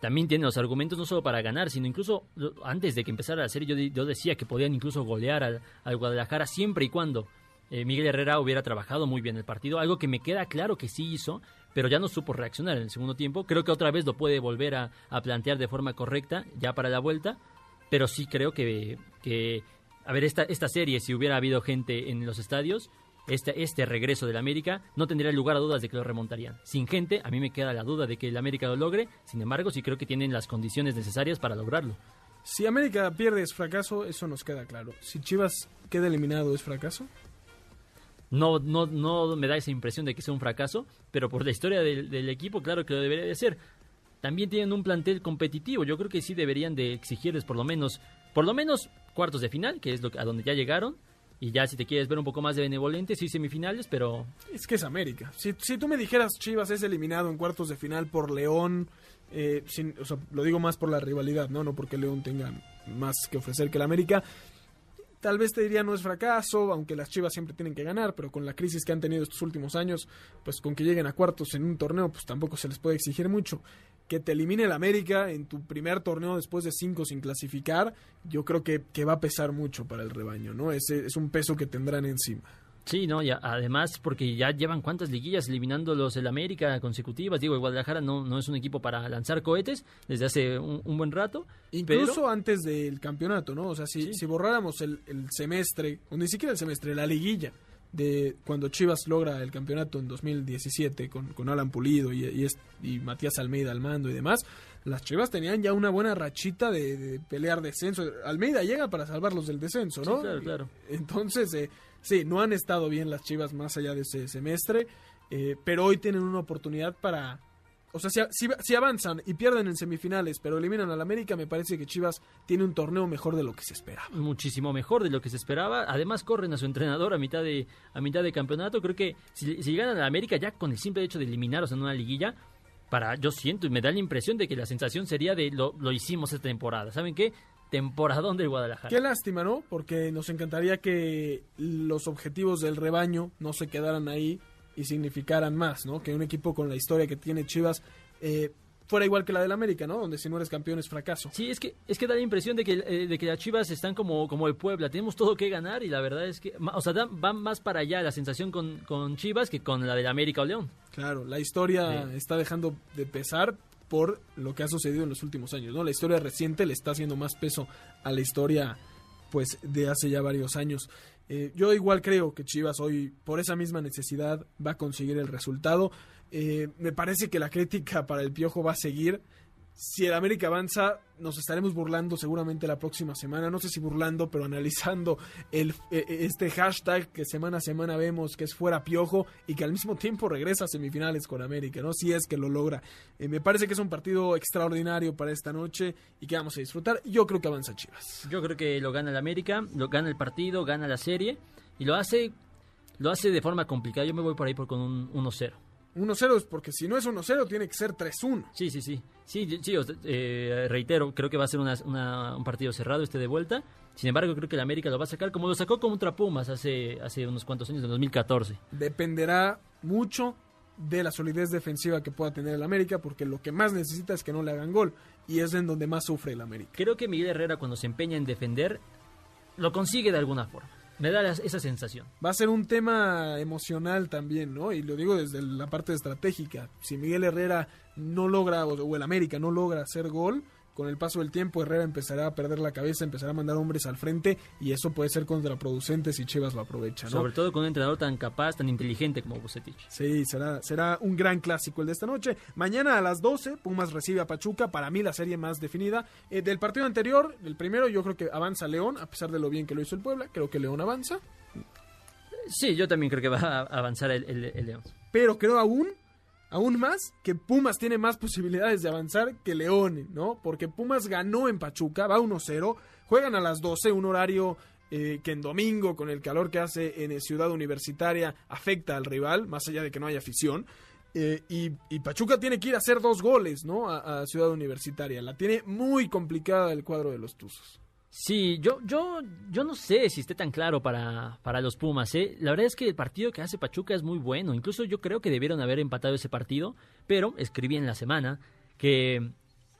también tiene los argumentos no solo para ganar, sino incluso antes de que empezara la serie yo, yo decía que podían incluso golear al, al Guadalajara siempre y cuando eh, Miguel Herrera hubiera trabajado muy bien el partido, algo que me queda claro que sí hizo, pero ya no supo reaccionar en el segundo tiempo. Creo que otra vez lo puede volver a, plantear de forma correcta ya para la vuelta, pero sí creo que, que a ver, esta, esta serie, si hubiera habido gente en los estadios, este, este regreso del América no tendría lugar a dudas de que lo remontarían. Sin gente, a mí me queda la duda de que el América lo logre, sin embargo, sí creo que tienen las condiciones necesarias para lograrlo. Si América pierde es fracaso, eso nos queda claro. Si Chivas queda eliminado es fracaso. No, no, no me da esa impresión de que sea un fracaso, pero por la historia del, del equipo, claro que lo debería de ser. También tienen un plantel competitivo, yo creo que sí deberían de exigirles por lo menos, por lo menos cuartos de final, que es lo, a donde ya llegaron, y ya si te quieres ver un poco más de benevolente, sí semifinales, pero Es que es América. Si, si tú me dijeras Chivas es eliminado en cuartos de final por León, eh, sin- o sea, lo digo más por la rivalidad, ¿no? No porque León tenga más que ofrecer que el América. Tal vez te diría no es fracaso, aunque las Chivas siempre tienen que ganar, pero con la crisis que han tenido estos últimos años, pues con que lleguen a cuartos en un torneo, pues tampoco se les puede exigir mucho. Que te elimine el América en tu primer torneo después de cinco sin clasificar, yo creo que, que va a pesar mucho para el rebaño, ¿no? Ese es un peso que tendrán encima. Sí, no, ya, además porque ya llevan cuántas liguillas eliminándolos el América consecutivas. Digo, el Guadalajara no, no es un equipo para lanzar cohetes desde hace un, un buen rato. Incluso pero- antes del campeonato, ¿no? O sea, si, si borráramos el, el semestre, o ni siquiera el semestre, la liguilla de cuando Chivas logra el campeonato en 2017 con, con Alan Pulido y, y, Matías Almeida al mando y demás, las Chivas tenían ya una buena rachita de, de pelear descenso. Almeida llega para salvarlos del descenso, ¿no? Sí, claro, claro. Entonces, eh, sí, no han estado bien las Chivas más allá de ese semestre, eh, pero hoy tienen una oportunidad para... O sea, si, si- si avanzan y pierden en semifinales, pero eliminan al América, me parece que Chivas tiene un torneo mejor de lo que se esperaba. muchísimo mejor de lo que se esperaba. Además corren a su entrenador a mitad de a mitad de campeonato. Creo que si, si llegan a la América ya con el simple hecho de eliminarlos en una liguilla, para yo siento y me da la impresión de que la sensación sería de lo, lo hicimos esta temporada. ¿Saben qué? Temporadón del Guadalajara. Qué lástima, ¿no? Porque nos encantaría que los objetivos del rebaño no se quedaran ahí y significaran más, ¿no? Que un equipo con la historia que tiene Chivas eh, fuera igual que la del América, ¿no? Donde si no eres campeón es fracaso. Sí, es que es que da la impresión de que, eh, de que las Chivas están como, como el Puebla, tenemos todo que ganar y la verdad es que, o sea, dan- van más para allá la sensación con, con Chivas que con la del América o León. Claro, la historia Sí. está dejando de pesar por lo que ha sucedido en los últimos años, ¿no? La historia reciente le está haciendo más peso a la historia, pues, de hace ya varios años. Eh, yo igual creo que Chivas hoy, por esa misma necesidad, va a conseguir el resultado. Eh, me parece que la crítica para el Piojo va a seguir. Si el América avanza, nos estaremos burlando seguramente la próxima semana. No sé si burlando, pero analizando el, eh, este hashtag que semana a semana vemos que es fuera Piojo y que al mismo tiempo regresa a semifinales con América, ¿no? Si es que lo logra. Eh, me parece que es un partido extraordinario para esta noche y que vamos a disfrutar. Yo creo que avanza Chivas. Yo creo que lo gana el América, lo gana el partido, gana la serie y lo hace lo hace de forma complicada. Yo me voy por ahí por con un 1-0. 1-0 es porque si no es 1-0 tiene que ser 3-1. Sí, sí, sí. Sí, sí eh, reitero, creo que va a ser una- una- un partido cerrado este de vuelta. Sin embargo, creo que el América lo va a sacar como lo sacó contra Pumas hace, hace unos cuantos años, en 2014. Dependerá mucho de la solidez defensiva que pueda tener el América porque lo que más necesita es que no le hagan gol y es en donde más sufre el América. Creo que Miguel Herrera cuando se empeña en defender, lo consigue de alguna forma. Me da esa sensación. Va a ser un tema emocional también, ¿no? Y lo digo desde la parte estratégica. Si Miguel Herrera no logra, o el América no logra hacer gol, con el paso del tiempo Herrera empezará a perder la cabeza, empezará a mandar hombres al frente y eso puede ser contraproducente si Chivas lo aprovecha, ¿no? Sobre todo con un entrenador tan capaz, tan inteligente como Bucetich. Sí, será, será un gran clásico el de esta noche. Mañana a las 12, Pumas recibe a Pachuca. Para mí, la serie más definida. Eh, del partido anterior, el primero, yo creo que avanza León, a pesar de lo bien que lo hizo el Puebla. Creo que León avanza. Sí, yo también creo que va a avanzar el, el- el León. Pero creo aún, aún más, que Pumas tiene más posibilidades de avanzar que León, ¿no? Porque Pumas ganó en Pachuca, va 1-0. Juegan a las 12, un horario eh, que en domingo, con el calor que hace en eh, Ciudad Universitaria, afecta al rival, más allá de que no haya afición. Eh, y, Pachuca tiene que ir a hacer dos goles, ¿no? A, a Ciudad Universitaria. La tiene muy complicada el cuadro de los Tuzos. Sí, yo, yo, yo no sé si esté tan claro para, para los Pumas. ¿eh? La verdad es que el partido que hace Pachuca es muy bueno. Incluso yo creo que debieron haber empatado ese partido. Pero escribí en la semana que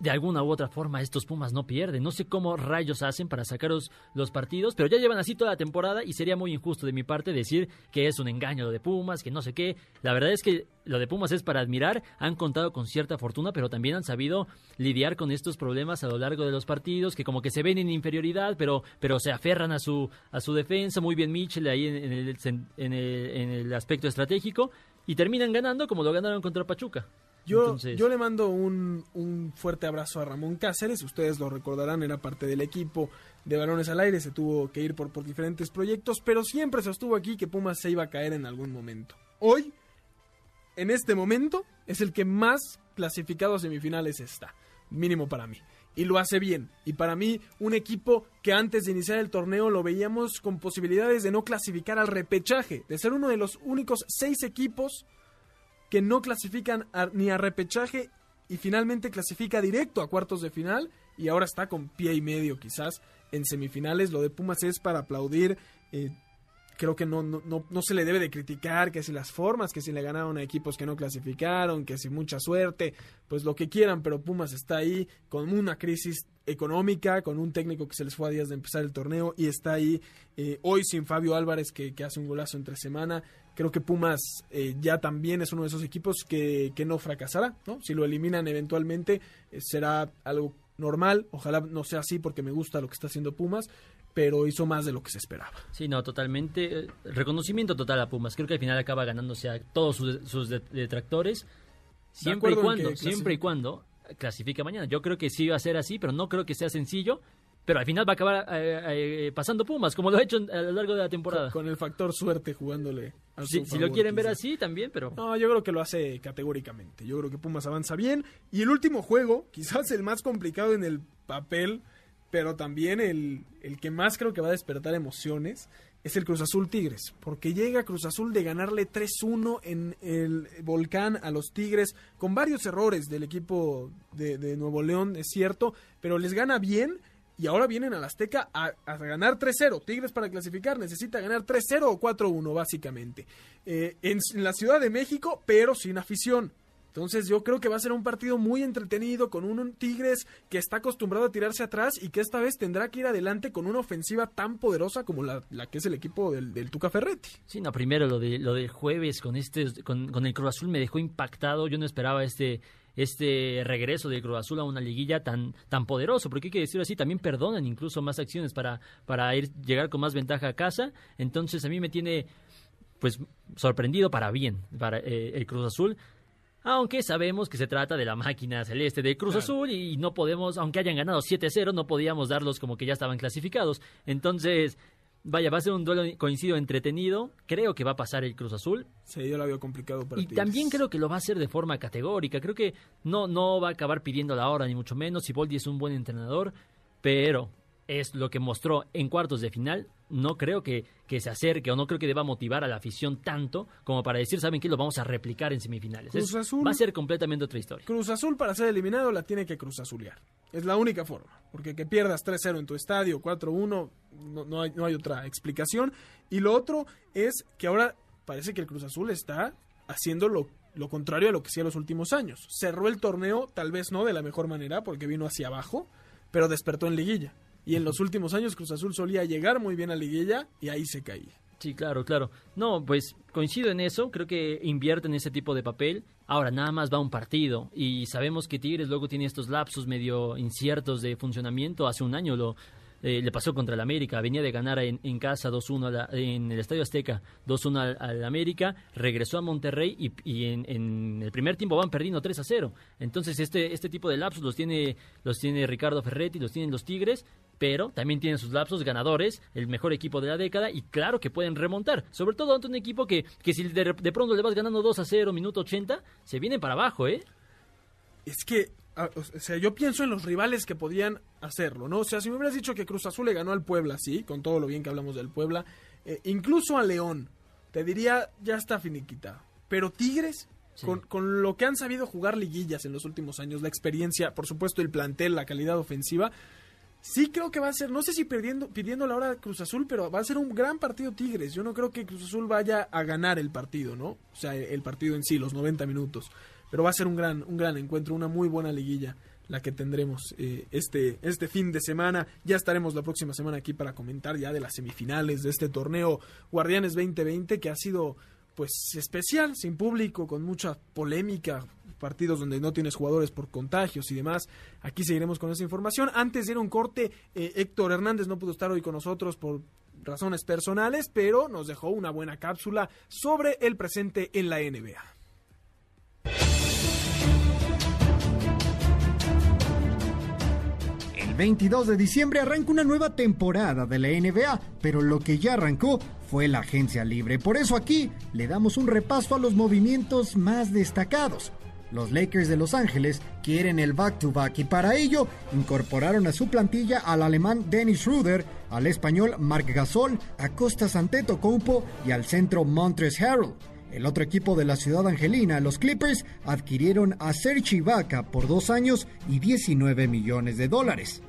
de alguna u otra forma estos Pumas no pierden. No sé cómo rayos hacen para sacaros los partidos, pero ya llevan así toda la temporada y sería muy injusto de mi parte decir que es un engaño lo de Pumas, que no sé qué. La verdad es que lo de Pumas es para admirar. Han contado con cierta fortuna, pero también han sabido lidiar con estos problemas a lo largo de los partidos, que como que se ven en inferioridad, pero, pero se aferran a su, a su defensa. Muy bien Mitchell ahí en, en el, en el- en el aspecto estratégico. Y terminan ganando como lo ganaron contra Pachuca. Yo, Entonces- yo le mando un, un fuerte abrazo a Ramón Cáceres, ustedes lo recordarán, era parte del equipo de Balones al Aire, se tuvo que ir por, por diferentes proyectos, pero siempre sostuvo aquí que Pumas se iba a caer en algún momento. Hoy, en este momento, es el que más clasificado a semifinales está, mínimo para mí. Y lo hace bien. Y para mí, un equipo que antes de iniciar el torneo lo veíamos con posibilidades de no clasificar al repechaje, de ser uno de los únicos seis equipos que no clasifican a- ni a repechaje y finalmente clasifica directo a cuartos de final y ahora está con pie y medio quizás en semifinales. Lo de Pumas es para aplaudir. eh, creo que no, no, no, no se le debe de criticar que si las formas, que si le ganaron a equipos que no clasificaron, que si mucha suerte, pues lo que quieran, pero Pumas está ahí con una crisis económica, con un técnico que se les fue a días de empezar el torneo y está ahí eh, hoy sin Fabio Álvarez que, que hace un golazo entre semana. Creo que Pumas eh, ya también es uno de esos equipos que, que no fracasará, ¿no? Si lo eliminan eventualmente eh, será algo normal, ojalá no sea así porque me gusta lo que está haciendo Pumas, pero hizo más de lo que se esperaba. Sí, no, totalmente. eh, Reconocimiento total a Pumas. Creo que al final acaba ganándose a todos sus, sus de- detractores. Siempre y cuando, siempre y cuando clasifica mañana. Yo creo que sí va a ser así, pero no creo que sea sencillo. Pero al final va a acabar eh, eh, pasando Pumas, como lo ha hecho a lo largo de la temporada. Con el factor suerte jugándole. a Si, su si lo quieren ver así también, pero... No, yo creo que lo hace categóricamente. Yo creo que Pumas avanza bien. Y el último juego, quizás el más complicado en el papel, pero también el, el que más creo que va a despertar emociones, es el Cruz Azul Tigres. Porque llega Cruz Azul de ganarle 3-1 en el Volcán a los Tigres, con varios errores del equipo de, de Nuevo León, es cierto, pero les gana bien. Y ahora vienen al Azteca a, ganar 3-0. Tigres para clasificar necesita ganar 3-0 o 4-1 básicamente. Eh, en, la Ciudad de México, pero sin afición. Entonces yo creo que va a ser un partido muy entretenido con un, un Tigres que está acostumbrado a tirarse atrás y que esta vez tendrá que ir adelante con una ofensiva tan poderosa como la, la que es el equipo del, del Tuca Ferretti. Sí, no, primero lo de lo del jueves con este con, con el Cruz Azul me dejó impactado. Yo no esperaba este este regreso del Cruz Azul a una liguilla tan tan poderoso, porque hay que decirlo así, también perdonan incluso más acciones para para ir llegar con más ventaja a casa. Entonces a mí me tiene pues sorprendido para bien para eh, el Cruz Azul. Aunque sabemos que se trata de la máquina celeste de Cruz Azul y no podemos, aunque hayan ganado 7-0, no podíamos darlos como que ya estaban clasificados. Entonces, vaya, va a ser un duelo coincido entretenido. Creo que va a pasar el Cruz Azul. Sí, yo lo veo complicado para Y Tigres. también creo que lo va a hacer de forma categórica. Creo que no, no va a acabar pidiendo la hora, ni mucho menos. Siboldi es un buen entrenador, pero es lo que mostró en cuartos de final. No creo que, que se acerque o no creo que deba motivar a la afición tanto como para decir, ¿saben qué? Lo vamos a replicar en semifinales. Cruz Es- Azul- Va a ser completamente otra historia. Cruz Azul para ser eliminado la tiene que Cruz Azulear. Es la única forma. Porque que pierdas 3-0 en tu estadio, 4-1, no, no hay, no hay otra explicación. Y lo otro es que ahora parece que el Cruz Azul está haciendo lo, lo contrario a lo que hacía los últimos años. Cerró el torneo, tal vez no de la mejor manera, porque vino hacia abajo, pero despertó en liguilla. Y en los últimos años Cruz Azul solía llegar muy bien a liguilla y ahí se caía. Sí, claro, claro. No, pues coincido en eso. Creo que invierte en ese tipo de papel. Ahora, nada más va un partido. Y sabemos que Tigres luego tiene estos lapsos medio inciertos de funcionamiento. Hace un año lo eh, le pasó contra el América. Venía de ganar en, casa 2-1 a la- en el Estadio Azteca 2-1 al, América. Regresó a Monterrey y, en, el primer tiempo van perdiendo 3-0. Entonces, este, este tipo de lapsos los tiene, los tiene Ricardo Ferretti, los tienen los Tigres pero también tienen sus lapsos ganadores, el mejor equipo de la década, y claro que pueden remontar. Sobre todo ante un equipo que, que si de, de pronto le vas ganando 2 a 0, minuto 80, se viene para abajo, ¿eh? es que, o sea, yo pienso en los rivales que podían hacerlo, ¿no? O sea, si me hubieras dicho que Cruz Azul le ganó al Puebla, sí, con todo lo bien que hablamos del Puebla, eh, incluso a León, te diría, ya está finiquitado. Pero Tigres, con, con lo que han sabido jugar liguillas en los últimos años, la experiencia, por supuesto, el plantel, la calidad ofensiva, sí creo que va a ser, no sé si perdiendo, pidiendo la hora Cruz Azul, pero va a ser un gran partido Tigres. Yo no creo que Cruz Azul vaya a ganar el partido, ¿no? O sea, el partido en sí, los 90 minutos. Pero va a ser un gran, un gran encuentro, una muy buena liguilla la que tendremos eh, este, este fin de semana. Ya estaremos la próxima semana aquí para comentar ya de las semifinales de este torneo Guardianes 2020 que ha sido pues especial, sin público, con mucha polémica, partidos donde no tienes jugadores por contagios y demás. Aquí seguiremos con esa información. Antes de ir a un corte, eh, Héctor Hernández no pudo estar hoy con nosotros por razones personales, pero nos dejó una buena cápsula sobre el presente en la NBA. 22 de diciembre arranca una nueva temporada de la NBA, pero lo que ya arrancó fue la agencia libre. Por eso aquí le damos un repaso a los movimientos más destacados. Los Lakers de Los Ángeles quieren el back-to-back y para ello incorporaron a su plantilla al alemán Dennis Schroeder, al español Marc Gasol, a Costas Antetokounmpo y al centro Montres Harrell. El otro equipo de la ciudad angelina, los Clippers, adquirieron a Serge Ibaka por dos años y 19 millones de dólares.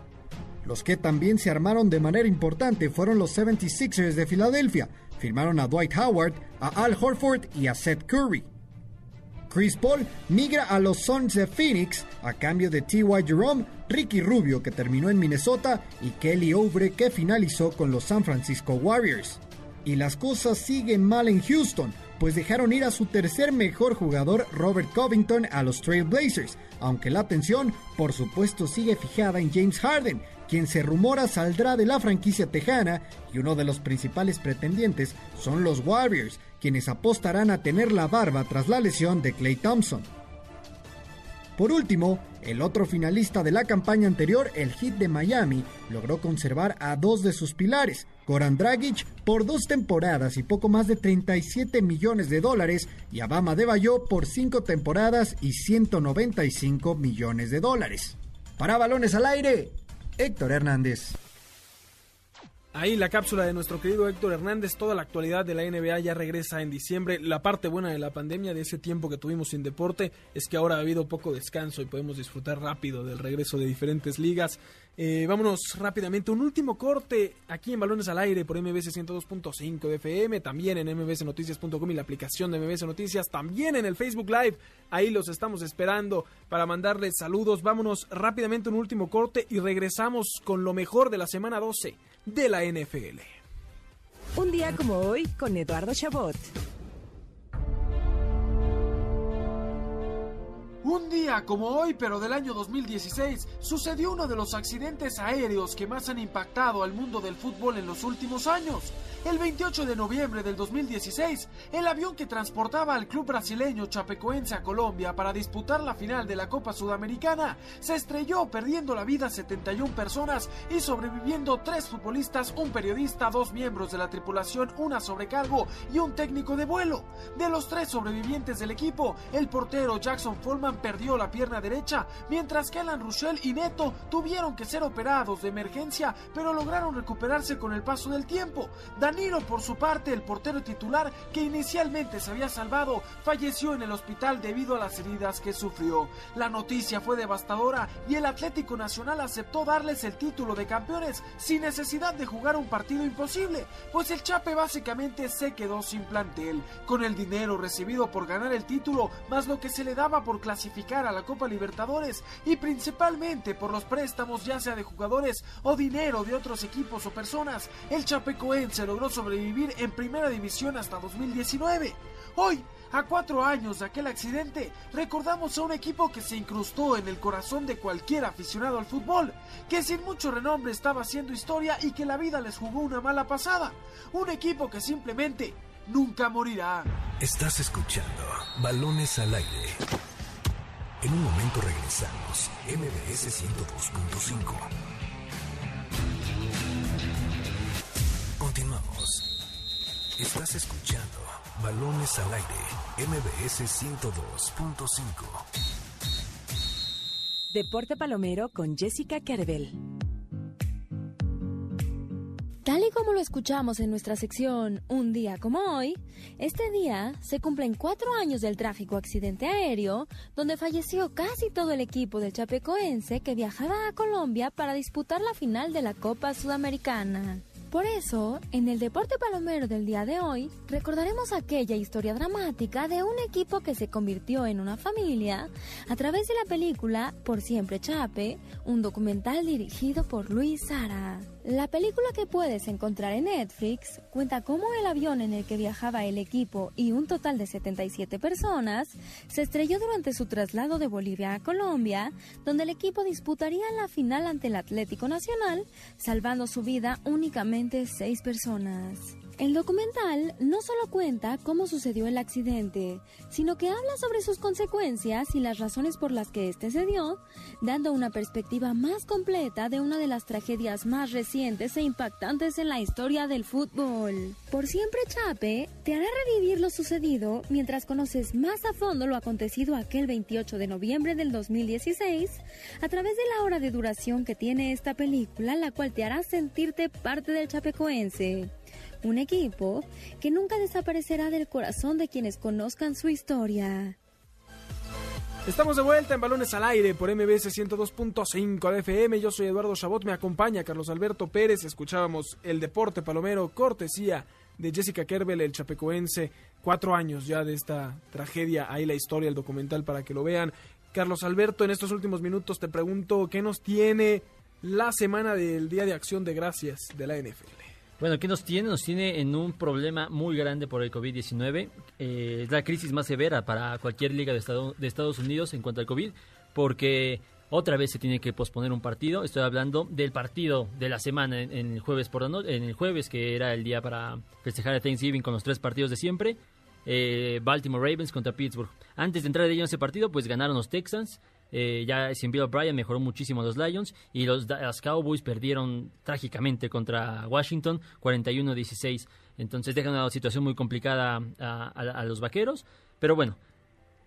Los que también se armaron de manera importante fueron los 76ers de Filadelfia. firmaron a Dwight Howard, a Al Horford y a Seth Curry. Chris Paul migra a los Suns de Phoenix a cambio de T.Y. Jerome, Ricky Rubio que terminó en Minnesota y Kelly Oubre que finalizó con los San Francisco Warriors. Y las cosas siguen mal en Houston, pues dejaron ir a su tercer mejor jugador Robert Covington a los Trail Blazers, aunque la atención por supuesto sigue fijada en James Harden, quien se rumora saldrá de la franquicia tejana y uno de los principales pretendientes son los Warriors, quienes apostarán a tener la barba tras la lesión de Clay Thompson. Por último, el otro finalista de la campaña anterior, el Heat de Miami, logró conservar a dos de sus pilares, Goran Dragic por dos temporadas y poco más de 37 millones de dólares y a Bama de Bayo por cinco temporadas y 195 millones de dólares. Para balones al aire, Héctor Hernández. Ahí la cápsula de nuestro querido Héctor Hernández, toda la actualidad de la NBA ya regresa en diciembre. La parte buena de la pandemia, de ese tiempo que tuvimos sin deporte, es que ahora ha habido poco descanso y podemos disfrutar rápido del regreso de diferentes ligas. Eh, vámonos rápidamente, un último corte aquí en Balones al Aire por MBS 102.5 de FM, también en mbsnoticias.com y la aplicación de MBS Noticias, también en el Facebook Live. Ahí los estamos esperando para mandarles saludos. Vámonos rápidamente un último corte y regresamos con lo mejor de la semana 12 de la NFL. Un día como hoy con Eduardo Chabot. Un día como hoy, pero del año 2016, sucedió uno de los accidentes aéreos que más han impactado al mundo del fútbol en los últimos años. El 28 de noviembre del 2016, el avión que transportaba al club brasileño Chapecoense a Colombia para disputar la final de la Copa Sudamericana se estrelló perdiendo la vida 71 personas y sobreviviendo tres futbolistas, un periodista, dos miembros de la tripulación, una sobrecargo y un técnico de vuelo. De los tres sobrevivientes del equipo, el portero Jackson Perdió la pierna derecha, mientras que Alan Russell y Neto tuvieron que ser operados de emergencia, pero lograron recuperarse con el paso del tiempo. Danilo, por su parte, el portero titular, que inicialmente se había salvado, falleció en el hospital debido a las heridas que sufrió. La noticia fue devastadora y el Atlético Nacional aceptó darles el título de campeones sin necesidad de jugar un partido imposible, pues el Chape básicamente se quedó sin plantel. Con el dinero recibido por ganar el título, más lo que se le daba por clasificar a la Copa Libertadores y principalmente por los préstamos ya sea de jugadores o dinero de otros equipos o personas, el Chapecoense logró sobrevivir en primera división hasta 2019. Hoy, a cuatro años de aquel accidente, recordamos a un equipo que se incrustó en el corazón de cualquier aficionado al fútbol, que sin mucho renombre estaba haciendo historia y que la vida les jugó una mala pasada. Un equipo que simplemente nunca morirá. Estás escuchando Balones al aire. En un momento regresamos. MBS 102.5. Continuamos. Estás escuchando Balones al aire. MBS 102.5. Deporte Palomero con Jessica Carvel. Tal y como lo escuchamos en nuestra sección Un día como hoy, este día se cumplen cuatro años del trágico accidente aéreo donde falleció casi todo el equipo del Chapecoense que viajaba a Colombia para disputar la final de la Copa Sudamericana. Por eso, en el Deporte Palomero del día de hoy, recordaremos aquella historia dramática de un equipo que se convirtió en una familia a través de la película Por Siempre Chape, un documental dirigido por Luis Sara. La película que puedes encontrar en Netflix cuenta cómo el avión en el que viajaba el equipo y un total de 77 personas se estrelló durante su traslado de Bolivia a Colombia, donde el equipo disputaría la final ante el Atlético Nacional, salvando su vida únicamente seis personas. El documental no solo cuenta cómo sucedió el accidente, sino que habla sobre sus consecuencias y las razones por las que este se dio, dando una perspectiva más completa de una de las tragedias más recientes e impactantes en la historia del fútbol. Por siempre Chape te hará revivir lo sucedido mientras conoces más a fondo lo acontecido aquel 28 de noviembre del 2016 a través de la hora de duración que tiene esta película, la cual te hará sentirte parte del chapecoense un equipo que nunca desaparecerá del corazón de quienes conozcan su historia. Estamos de vuelta en Balones al Aire por MBS 102.5 de FM. Yo soy Eduardo Chabot, me acompaña Carlos Alberto Pérez. Escuchábamos el deporte palomero cortesía de Jessica Kerbel, el chapecoense. Cuatro años ya de esta tragedia. Ahí la historia, el documental para que lo vean. Carlos Alberto, en estos últimos minutos te pregunto qué nos tiene la semana del Día de Acción de Gracias de la NFL. Bueno, ¿qué nos tiene? Nos tiene en un problema muy grande por el COVID-19. Eh, es la crisis más severa para cualquier liga de, Estado- de Estados Unidos en cuanto al COVID, porque otra vez se tiene que posponer un partido. Estoy hablando del partido de la semana en, en el jueves por la no- en el jueves que era el día para festejar el Thanksgiving con los tres partidos de siempre. Eh, Baltimore Ravens contra Pittsburgh. Antes de entrar de lleno a ese partido, pues ganaron los Texans. Eh, ya sin Bill O'Brien mejoró muchísimo los Lions y los, Cowboys perdieron trágicamente contra Washington 41-16. Entonces dejan una situación muy complicada a los vaqueros. Pero bueno,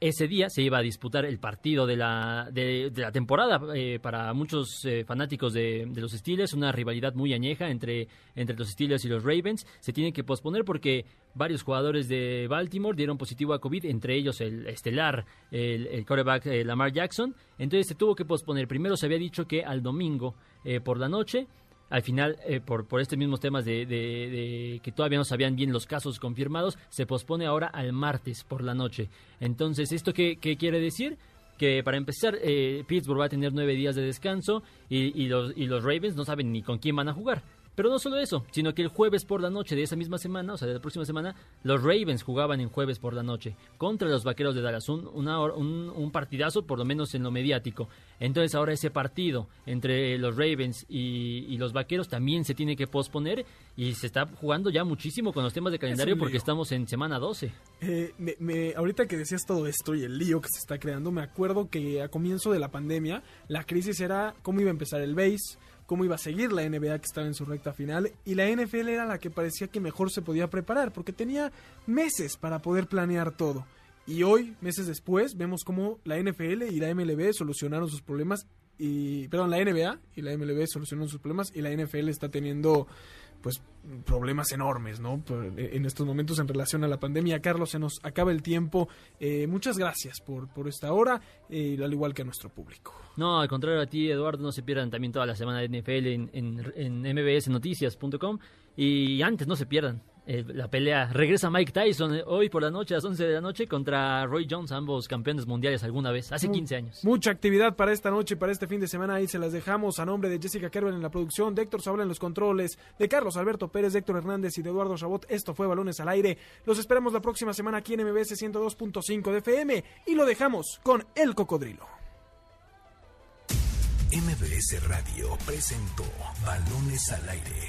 ese día se iba a disputar el partido de la, de, la temporada eh, para muchos eh, fanáticos de, de los Steelers, una rivalidad muy añeja entre, entre los Steelers y los Ravens. Se tiene que posponer porque varios jugadores de Baltimore dieron positivo a COVID, entre ellos el estelar, el, el eh, Lamar Jackson. Entonces se tuvo que posponer. Primero se había dicho que al domingo por la noche al final, eh, por, por estos mismos temas de, de- que todavía no sabían bien los casos confirmados, se pospone ahora al martes por la noche. Entonces, ¿esto qué, qué quiere decir? Que para empezar, eh, Pittsburgh va a tener nueve días de descanso y, y los, y los Ravens no saben ni con quién van a jugar. Pero no solo eso, sino que el jueves por la noche de esa misma semana, o sea, de la próxima semana, los Ravens jugaban en jueves por la noche contra los Vaqueros de Dallas. Un, una un, un partidazo, por lo menos en lo mediático. Entonces ahora ese partido entre los Ravens y, y los Vaqueros también se tiene que posponer y se está jugando ya muchísimo con los temas de calendario porque estamos en semana 12. Eh, me- me- ahorita que decías todo esto y el lío que se está creando, me acuerdo que a comienzo de la pandemia la crisis era cómo iba a empezar el base, cómo iba a seguir la NBA que estaba en su recta final y la NFL era la que parecía que mejor se podía preparar porque tenía meses para poder planear todo. Y hoy, meses después, vemos cómo la NFL y la MLB solucionaron sus problemas y perdón, la NBA y la MLB solucionaron sus problemas y la NFL está teniendo pues problemas enormes, ¿no? En estos momentos en relación a la pandemia. Carlos, se nos acaba el tiempo. Eh, muchas gracias por, por esta hora, eh, al igual que a nuestro público. No, al contrario a ti, Eduardo, no se pierdan también toda la semana de NFL en, en, en mbsnoticias.com y antes no se pierdan eh, la pelea. Regresa Mike Tyson eh, hoy por la noche, a las 11 de la noche, contra Roy Jones, ambos campeones mundiales alguna vez, hace 15 años. Mucha actividad para esta noche, para este fin de semana. Ahí se las dejamos a nombre de Jessica Kerber en la producción, de Héctor Sabla en los controles, de Carlos Alberto Pérez, de Héctor Hernández y de Eduardo Chabot. Esto fue Balones al Aire. Los esperamos la próxima semana aquí en MBS 102.5 de FM y lo dejamos con El Cocodrilo. MBS Radio presentó Balones al Aire.